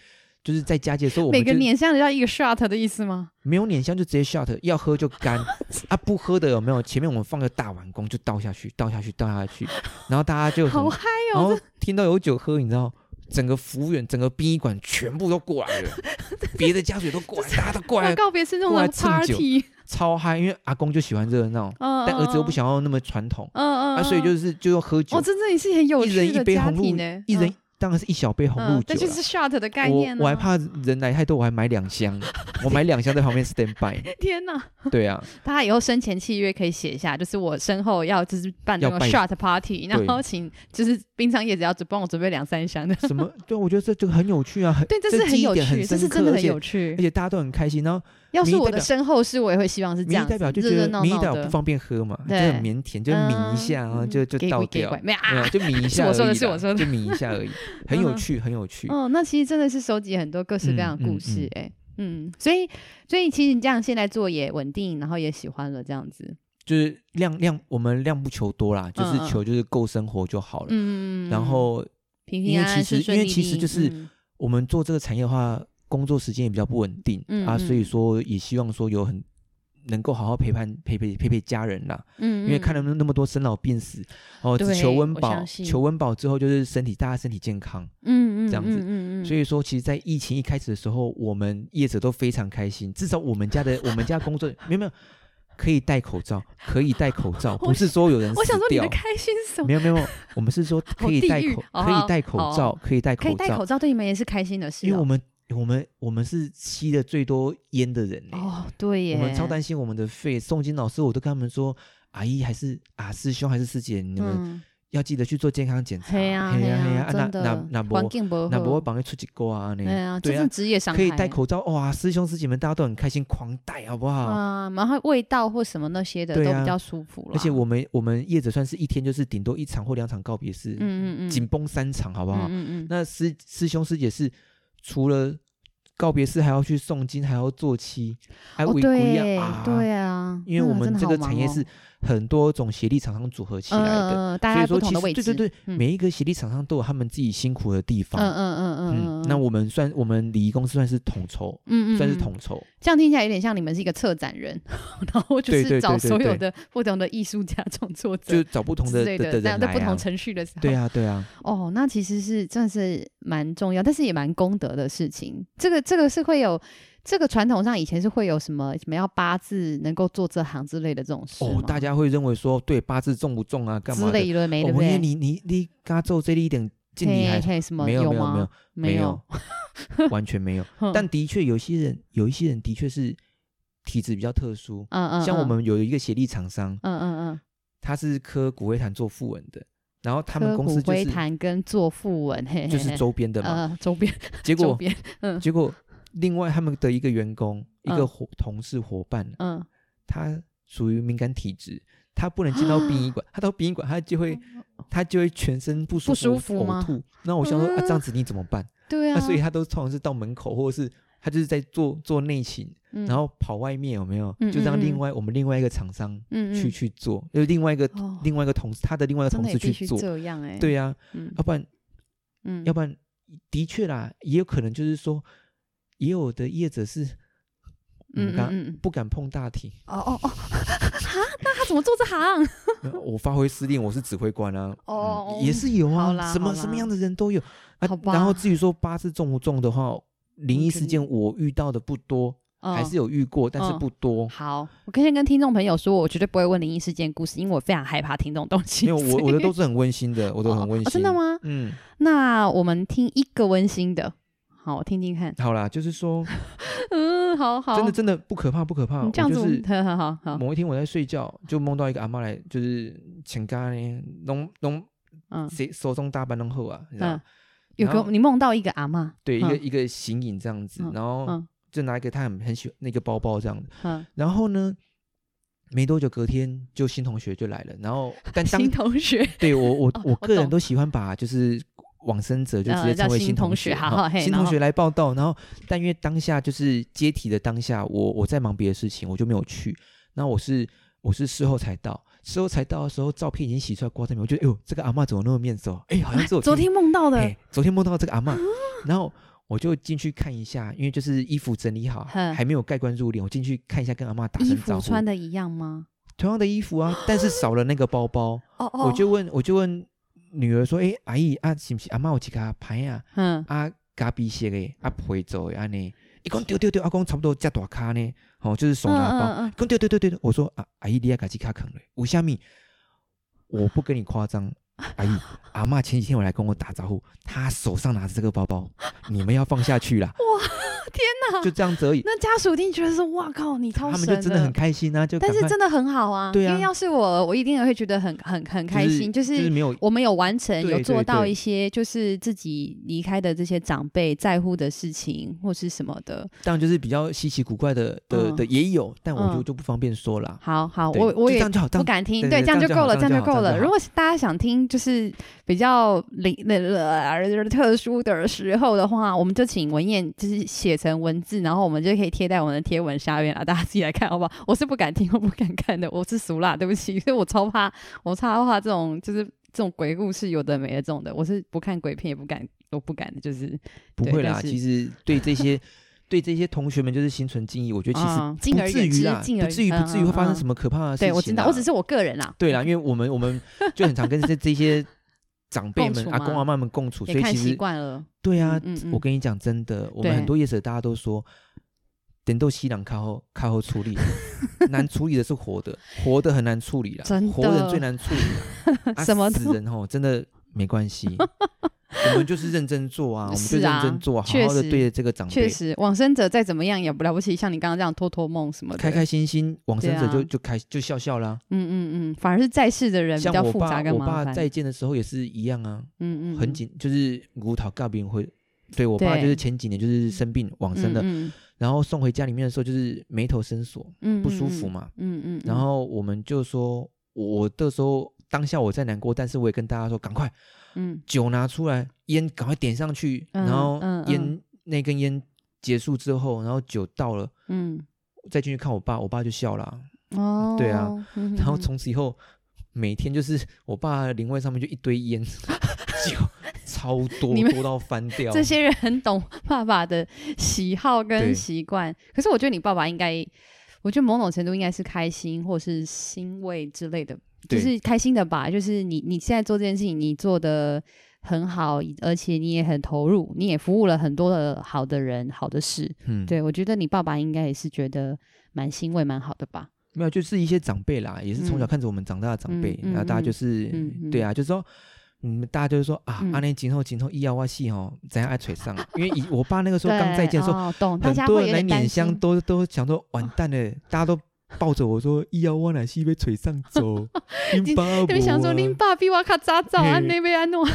S2: 就是在佳节的时候，我们
S1: 每个拈香要一个 shot 的意思吗？
S2: 没有拈香就直接 shot，要喝就干 啊！不喝的有没有？前面我们放个大碗公就倒下去，倒下去，倒下去，然后大家就
S1: 好嗨哦！
S2: 然后听到有酒喝，你知道，整个服务员、整个殡仪馆全部都过来了，别的家属也都过来，大家都过来
S1: 告别式那种 party，
S2: 超嗨，因为阿公就喜欢热闹，但儿子又不想要那么传统，
S1: 嗯嗯，
S2: 啊，所以就是就要喝酒，
S1: 哦，这真的是很有趣的家庭呢，
S2: 一人。当然是一小杯红露酒，
S1: 这就是 shot 的概念。
S2: 我我还怕人来太多，我还买两箱，我买两箱在旁边 stand by。
S1: 天哪！
S2: 对啊，
S1: 大家以后生前契约可以写一下，就是我身后要就是办那个 shot party，然后请就是冰上叶子要只帮我准备两三箱的。
S2: 什么？对，我觉得这这个很有趣啊，
S1: 很对，这是很有趣，这是真的很有趣，
S2: 而且大家都很开心。然后
S1: 要是我的身后事，我也会希望是这样。
S2: 代表就觉得民意代表不方便喝嘛，就很腼腆，就抿一下，然后就就倒掉，没有，就抿一下
S1: 我说的，是我说的，
S2: 就抿一下而已，很有趣。很有趣
S1: 哦，那其实真的是收集很多各式各样的故事哎、欸，嗯，所以所以其实你这样现在做也稳定，然后也喜欢了这样子，
S2: 就是量量我们量不求多啦，就是求就是够生活就好了，嗯，然
S1: 后
S2: 因为其实因为其实就是我们做这个产业的话，工作时间也比较不稳定、嗯、啊，所以说也希望说有很。能够好好陪伴陪陪陪陪家人啦，嗯，因为看了那么多生老病死，哦，只求温饱，求温饱之后就是身体，大家身体健康，嗯嗯，这样子，嗯嗯，所以说，其实，在疫情一开始的时候，我们业者都非常开心，至少我们家的 我们家工作没有没有可以戴口罩，可以戴口罩，不是说有人死掉，我想说你的开心什么？没有没有，我们是说可以戴口可以戴口罩，可以戴口罩，可以戴口罩，
S1: 对你们也是开心的事，
S2: 因为我们。我们我们是吸的最多烟的人
S1: 哦，对耶，
S2: 我们超担心我们的肺。宋金老师我都跟他们说，阿姨还是啊师兄还是师姐，你们要记得去做健康检查。
S1: 对呀对呀，真的。
S2: 那那不那不会帮你出几个啊？
S1: 对啊，对啊，职业伤害。可
S2: 以戴口罩哇，师兄师姐们大家都很开心，狂戴好不好？
S1: 啊，然后味道或什么那些的都比较舒服了。
S2: 而且我们我们业者算是一天就是顶多一场或两场告别式，嗯嗯嗯，紧绷三场好不好？嗯嗯。那师师兄师姐是除了告别式还要去诵经，还要做七，还违规啊！
S1: 对啊，
S2: 因为我们这个产业是很多种协力厂商组合起来的，所以说其实对对对，每一个协力厂商都有他们自己辛苦的地方。嗯嗯嗯嗯。那我们算我们礼仪公司算是统筹，嗯嗯，算是统筹。
S1: 这样听起来有点像你们是一个策展人，然后就是找所有的不同的艺术家 创作者，
S2: 就找不同的的的人来。
S1: 不同程序的时候。
S2: 对啊对啊。
S1: 哦，那其实是真的是蛮重要，但是也蛮功德的事情。这个这个是会有。这个传统上以前是会有什么什么要八字能够做这行之类的这种事
S2: 哦，大家会认为说对八字重不重啊？干嘛
S1: 之类的没的没。
S2: 你你你刚做这里一点敬礼还是没有没有没有没有完全没有。但的确有些人有一些人的确是体质比较特殊，嗯嗯，像我们有一个协力厂商，嗯嗯嗯，他是刻骨灰坛做副文的，然后他们公司就是
S1: 骨灰坛跟做副文，
S2: 就是周边的嘛，
S1: 周边
S2: 结果嗯结果。另外，他们的一个员工，一个伙同事伙伴，嗯，他属于敏感体质，他不能进到殡仪馆，他到殡仪馆，他就会，他就会全身不舒服、呕吐。那我想说，啊，这样子你怎么办？
S1: 对啊，
S2: 所以他都通常是到门口，或者是他就是在做做内勤，然后跑外面有没有？就让另外我们另外一个厂商去去做，就是另外一个另外一个同事，他的另外一个同事去做。
S1: 这样哎，
S2: 对呀，要不然，嗯，要不然的确啦，也有可能就是说。也有的业者是，嗯，敢不敢碰大体？
S1: 哦哦哦，哈，那他怎么做这行？
S2: 我发挥司令，我是指挥官啊。哦，也是有啊，什么什么样的人都有啊。然后至于说八字重不重的话，灵异事件我遇到的不多，还是有遇过，但是不多。
S1: 好，我可以先跟听众朋友说，我绝对不会问灵异事件故事，因为我非常害怕听这种东西。
S2: 因为我 我的都是很温馨的，我都很温馨。
S1: 真的吗？嗯。那我们听一个温馨的。好，我听听看。
S2: 好啦，就是说，
S1: 嗯，好好，
S2: 真的真的不可怕，不可怕。
S1: 这样子，
S2: 就是
S1: 好好好。
S2: 某一天我在睡觉，就梦到一个阿妈来，就是请咖呢，弄弄，嗯，谁手中大半弄后啊？嗯，
S1: 有个你梦到一个阿妈，
S2: 对，一个一个形影这样子，然后就拿一个他很很喜欢那个包包这样子，嗯，然后呢，没多久隔天就新同学就来了，然后但当
S1: 新同学，
S2: 对我我我个人都喜欢把就是。往生者就直接成为新同学，新同学来报道，然后但因为当下就是接体的当下，我我在忙别的事情，我就没有去。那我是我是事后才到，事后才到的时候，照片已经洗出来挂在那边，我觉得哎呦，这个阿嬷怎么那么面熟？哎，好像是我
S1: 昨天梦到的，
S2: 昨天梦到这个阿嬷，然后我就进去看一下，因为就是衣服整理好，还没有盖棺入殓，我进去看一下，跟阿嬷打声招呼。
S1: 穿的一样吗？
S2: 同样的衣服啊，但是少了那个包包。哦哦，我就问，我就问。女儿说：“哎、欸，阿姨啊，是不是阿妈有一卡牌啊？
S1: 嗯
S2: 啊，咖啡色的，啊，陪走的安尼。伊讲丢丢丢，阿公差不多加大卡呢，哦，就是手拿包。
S1: 嗯嗯嗯
S2: 讲丢丢丢丢，我说啊，阿姨你要把几卡啃了，为虾米？我不跟你夸张。”阿姨，阿嬷前几天我来跟我打招呼，她手上拿着这个包包，你们要放下去啦。
S1: 哇，天哪，
S2: 就这样子而已。
S1: 那家属一定觉得说，哇靠，你超神。
S2: 他们就真的很开心啊，就
S1: 但是真的很好啊。
S2: 对啊，
S1: 因为要是我，我一定也会觉得很很很开心，就是、
S2: 就是、没有
S1: 我们有完成，有做到一些就是自己离开的这些长辈在乎的事情或是什么的。
S2: 当然就是比较稀奇古怪的的、嗯、的也有，但我就、嗯、就不方便说了。
S1: 好好，我我也不敢听，对，这样就够了，这样就够了。如果大家想听，就是。比较灵那个特殊的时候的话，我们就请文燕就是写成文字，然后我们就可以贴在我们的贴文下面啊，大家自己来看好不好？我是不敢听，我不敢看的，我是俗辣，对不起，所以我超怕，我超怕这种就是这种鬼故事有的没的这种的，我是不看鬼片也不敢，我不敢的，就是
S2: 不会啦。其实对这些对这些同学们就是心存敬意，我觉得其实不至于啦，不至于不至于会发生什么可怕的事情。
S1: 对，我知道，我只是我个人啦。
S2: 对啦，因为我们我们就很常跟这这些。长辈们、阿公阿妈们共处，所以其实对啊，嗯嗯、我跟你讲真的，我们很多业者大家都说，点都西凉靠后靠后处理，难处理的是活的，活的很难处理了，活人最难处理，啊、什么死人哦真的没关系。我们就是认真做啊，我们就认真做，啊、好好的对着这个长辈。
S1: 确实，往生者再怎么样也不了不起，像你刚刚这样托托梦什么的，
S2: 开开心心，往生者就、啊、就开就笑笑啦。
S1: 嗯嗯嗯，反而是在世的人比较复杂跟麻烦。
S2: 我爸再见的时候也是一样啊，
S1: 嗯嗯，
S2: 很紧，就是骨头告别会。对我爸就是前几年就是生病往生的，嗯嗯、然后送回家里面的时候就是眉头深锁，嗯，不舒服嘛，嗯嗯，嗯，然后我们就说，我的时候当下我在难过，但是我也跟大家说，赶快。嗯，酒拿出来，烟赶快点上去，嗯、然后烟、嗯、那根烟结束之后，然后酒倒了，嗯，再进去看我爸，我爸就笑了、啊，哦，对啊，嗯、然后从此以后每天就是我爸灵位上面就一堆烟，酒超多，多到翻掉。
S1: 这些人很懂爸爸的喜好跟习惯，可是我觉得你爸爸应该，我觉得某种程度应该是开心或是欣慰之类的。就是开心的吧，就是你你现在做这件事情，你做的很好，而且你也很投入，你也服务了很多的好的人、好的事。嗯，对，我觉得你爸爸应该也是觉得蛮欣慰、蛮好的吧。
S2: 没有，就是一些长辈啦，也是从小看着我们长大的长辈，嗯、然后大家就是，嗯嗯、对啊，就是说，嗯，大家就是说啊，阿年今后今后医药哇戏哦，怎样爱锤上？因为以我爸那个时候刚再见的时候，
S1: 哦、懂
S2: 很多人来碾香都都想说完蛋了，大家都。抱着我说：“伊要我乃是被锤上走。”你
S1: 们想说，你爸比我卡早走啊？那边安诺，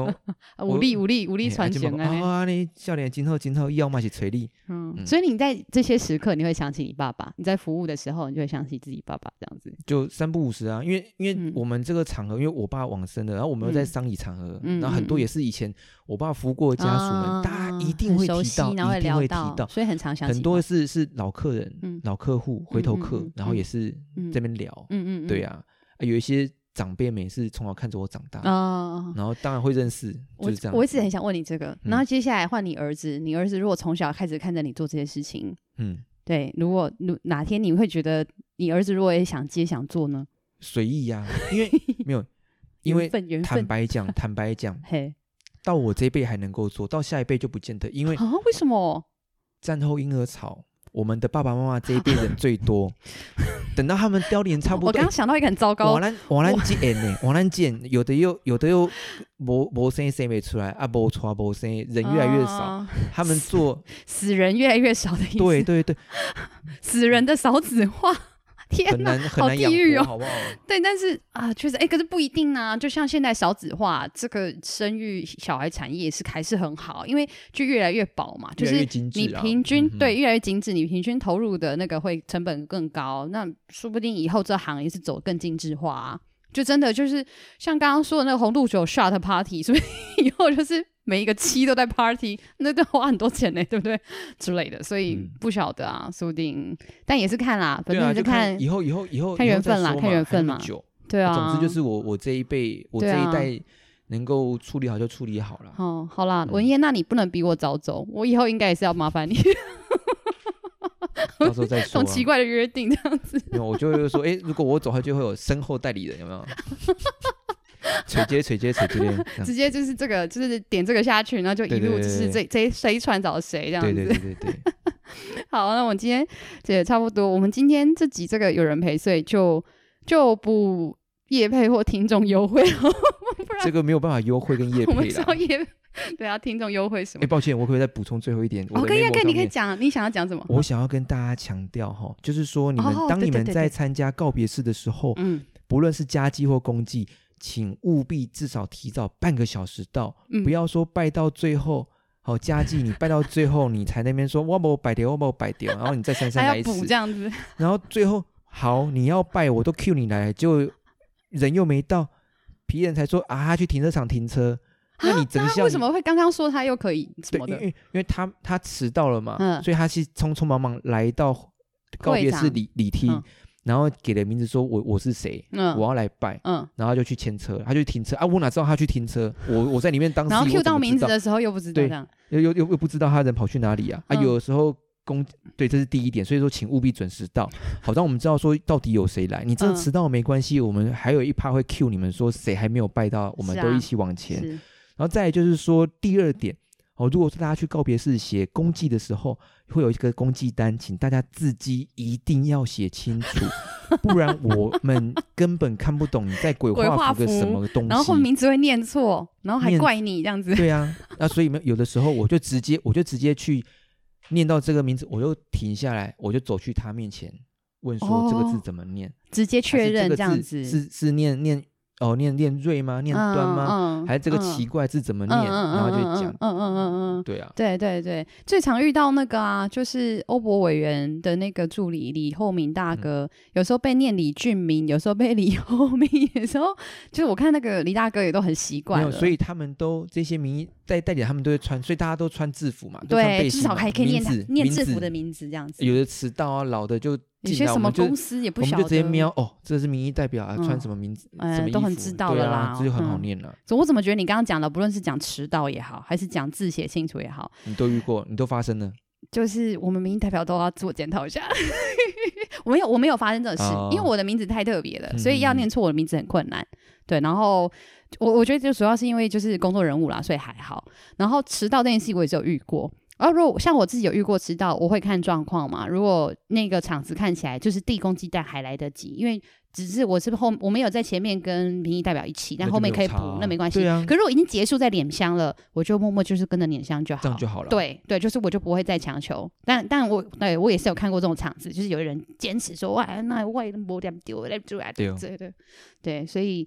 S1: 武力武力武力传承啊！
S2: 啊，你笑脸今后今后医药嘛是锤力。
S1: 嗯，所以你在这些时刻，你会想起你爸爸；你在服务的时候，你就会想起自己爸爸这样子。
S2: 就三不五时啊，因为因为我们这个场合，因为我爸往生了，然后我们又在丧礼场合，然后很多也是以前我爸服务过的家属们，大家一定会提到，一定会提到，
S1: 所以很常想起。
S2: 很多是是老客人、老客户、回头客。然后也是这边聊，嗯嗯，对呀，有一些长辈们也是从小看着我长大，然后当然会认识，就是这样。
S1: 我一直很想问你这个，然后接下来换你儿子，你儿子如果从小开始看着你做这些事情，嗯，对，如果哪天你会觉得你儿子如果也想接想做呢？
S2: 随意呀，因为没有，因为 坦白讲，坦白讲，嘿，到我这一辈还能够做到下一辈就不见得，因为
S1: 啊，为什么？
S2: 战后婴儿潮。我们的爸爸妈妈这一辈人最多，等到他们凋零差不多，
S1: 我刚刚想到一个很糟糕，
S2: 王兰王兰剑呢，王兰见有的又有的又没没生生没出来啊，没出没生，人越来越少，他们做
S1: 死人越来越少的意思，
S2: 对对对，
S1: 死人的少子化。天呐，好地狱哦！
S2: 好不好？
S1: 对，但是啊，确实，哎，可是不一定啊。就像现在少子化，这个生育小孩产业是还是很好，因为就越来越薄嘛，就是你平均对越来越精致，你平均投入的那个会成本更高，那说不定以后这行业是走更精致化啊。就真的就是像刚刚说的那个红度酒 shot party，所以 以后就是。每一个七都在 party，那都花很多钱呢，对不对？之类的，所以不晓得啊，说不定，但也是看啦，反正就看
S2: 以后以后以后
S1: 看缘分啦，看缘分嘛。对啊，
S2: 总之就是我我这一辈，我这一代能够处理好就处理好了。
S1: 哦，好啦，文燕，那你不能比我早走，我以后应该也是要麻烦你。
S2: 到时候再
S1: 说。奇怪的约定这样子。
S2: 没有，我就会说，哎，如果我走，他就会有身后代理人，有没有？垂接垂接垂接，
S1: 直接就是这个，就是点这个下去，然后就一路就是这这谁传找谁这样子。
S2: 对对对对对。
S1: 好，那我们今天这也差不多。我们今天这集这个有人陪，所以就就不夜配或听众优惠了。
S2: 这个没有办法优惠跟夜配
S1: 我们知道业对啊，听众优惠什么？
S2: 哎，抱歉，我可不可以再补充最后一点？
S1: 我可以，可以，你可以讲，你想要讲什么？
S2: 我想要跟大家强调哈，就是说你们当你们在参加告别式的时候，嗯，不论是家祭或公祭，请务必至少提早半个小时到，不要说拜到最后，好家祭你拜到最后你才那边说我我摆掉，我我摆掉，然后你再姗姗来迟
S1: 补这样子，
S2: 然后最后好你要拜我都 Q 你来，就人又没到。皮人才说啊，他去停车场停车。那你整下为
S1: 什么会刚刚说他又可以什么的？
S2: 因为因为他他迟到了嘛，嗯、所以他是匆匆忙忙来到告别式礼礼厅，嗯、然后给了名字说我我是谁，嗯、我要来拜，嗯，然后就去牵车，他就停车啊，我哪知道他去停车？我我在里面当时
S1: 然后 Q 到名字的时候又不知道，
S2: 对，又又又又不知道他人跑去哪里啊？嗯、啊，有的时候。公对，这是第一点，所以说请务必准时到，好让我们知道说到底有谁来。你真的迟到没关系，嗯、我们还有一趴会 cue 你们说谁还没有拜到，我们都一起往前。啊、然后再来就是说第二点，哦，如果说大家去告别式写公祭的时候，会有一个公祭单，请大家自己一定要写清楚，不然我们根本看不懂你在鬼画符个什么东西，
S1: 然后名字会念错，然后还怪你这样子。
S2: 对啊，那所以有的时候我就直接我就直接去。念到这个名字，我就停下来，我就走去他面前，问说这个字怎么念？哦、
S1: 直接确认这样子，
S2: 是是念念。哦，念念瑞吗？念端吗？嗯、还是这个奇怪字怎么念？嗯、然后就讲，嗯嗯嗯嗯对啊，
S1: 对对对，最常遇到那个啊，就是欧博委员的那个助理李厚明大哥，嗯、有时候被念李俊明，有时候被李厚明，有时候就是我看那个李大哥也都很习惯，没有，
S2: 所以他们都这些名代代理，他们都会穿，所以大家都穿制服嘛，嘛
S1: 对，至少还可以念
S2: 字
S1: 念制服的名字这样子，
S2: 有的迟到啊，老的就。
S1: 有些什么公司也不晓得，
S2: 我们就直接瞄哦，这是民意代表啊，穿什么名字，什么，
S1: 都很知道了啦，
S2: 这就很好念了。
S1: 我怎么觉得你刚刚讲的，不论是讲迟到也好，还是讲字写清楚也好，
S2: 你都遇过，你都发生了。
S1: 就是我们民意代表都要自我检讨一下。我没有，我没有发生这种事，因为我的名字太特别了，所以要念错我的名字很困难。对，然后我我觉得就主要是因为就是工作人物啦，所以还好。然后迟到这件事我也是有遇过。而、啊、如果像我自己有遇过迟到，我会看状况嘛。如果那个场子看起来就是地公鸡蛋还来得及，因为只是我是后我没有在前面跟民意代表一起，但后面可以补，那没关系。啊。可是如果已经结束在脸香了，我就默默就是跟着脸香就好，
S2: 这样就好了。
S1: 对对，就是我就不会再强求。但但我对我也是有看过这种场子，就是有人坚持说哇，那我也没点丢来出来，对对对对，所以。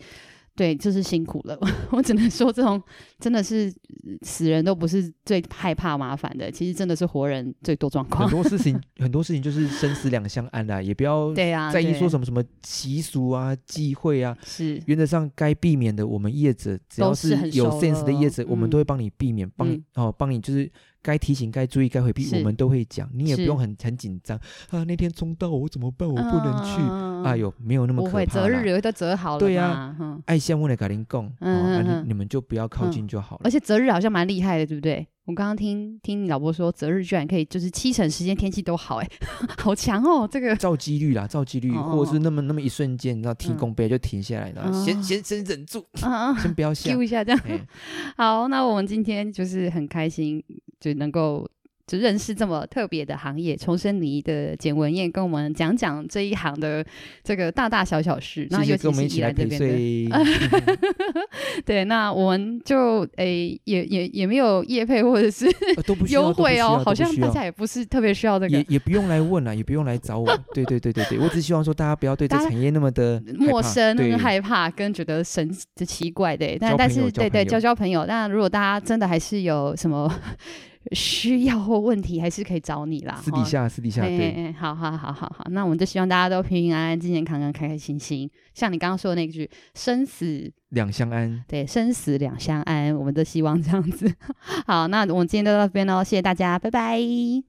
S1: 对，就是辛苦了。我只能说，这种真的是死人都不是最害怕麻烦的，其实真的是活人最多状况。
S2: 很多事 情，很多事情就是生死两相安啦，也不要在意说什么什么习俗啊、忌讳啊。是原则上该避免的，我们业者只要是有 sense 的业者，我们都会帮你避免，帮你哦，帮你就是。该提醒、该注意、该回避，我们都会讲。你也不用很很紧张啊！那天冲到我怎么办？我不能去。嗯、哎呦，没有那么可怕。
S1: 择日有的择好了。
S2: 对呀、啊，嗯、爱相问的卡林贡，嗯、你你们就不要靠近就好了。
S1: 而且择日好像蛮厉害的，对不对？我刚刚听听你老婆说，择日居然可以就是七成时间天气都好，哎，好强哦！这个
S2: 照几率啦，照几率，或者是那么那么一瞬间，你知道天公杯就停下来，然后先先先忍住，先不要下，
S1: 丢一下这样。好，那我们今天就是很开心，就能够。就认识这么特别的行业，重生你的简文燕跟我们讲讲这一行的这个大大小小事。那尤其是宜兰这边的，对，那我们就诶、欸、也也也没有业配或者是优惠哦，好像大家也不是特别需要这个，
S2: 也也不用来问了，也不用来找我。对对对对对，我只希望说大家不要对这产业那么的
S1: 陌生、害怕跟觉得神的奇怪的。但但是对对交交朋友，那如果大家真的还是有什么。需要或问题还是可以找你啦，
S2: 私底下私底下对，
S1: 好好好好好，那我们就希望大家都平平安安、健健康康、开开心心。像你刚刚说的那句“生死
S2: 两相安”，
S1: 对，生死两相安，我们都希望这样子。好，那我们今天就到这边喽，谢谢大家，拜拜。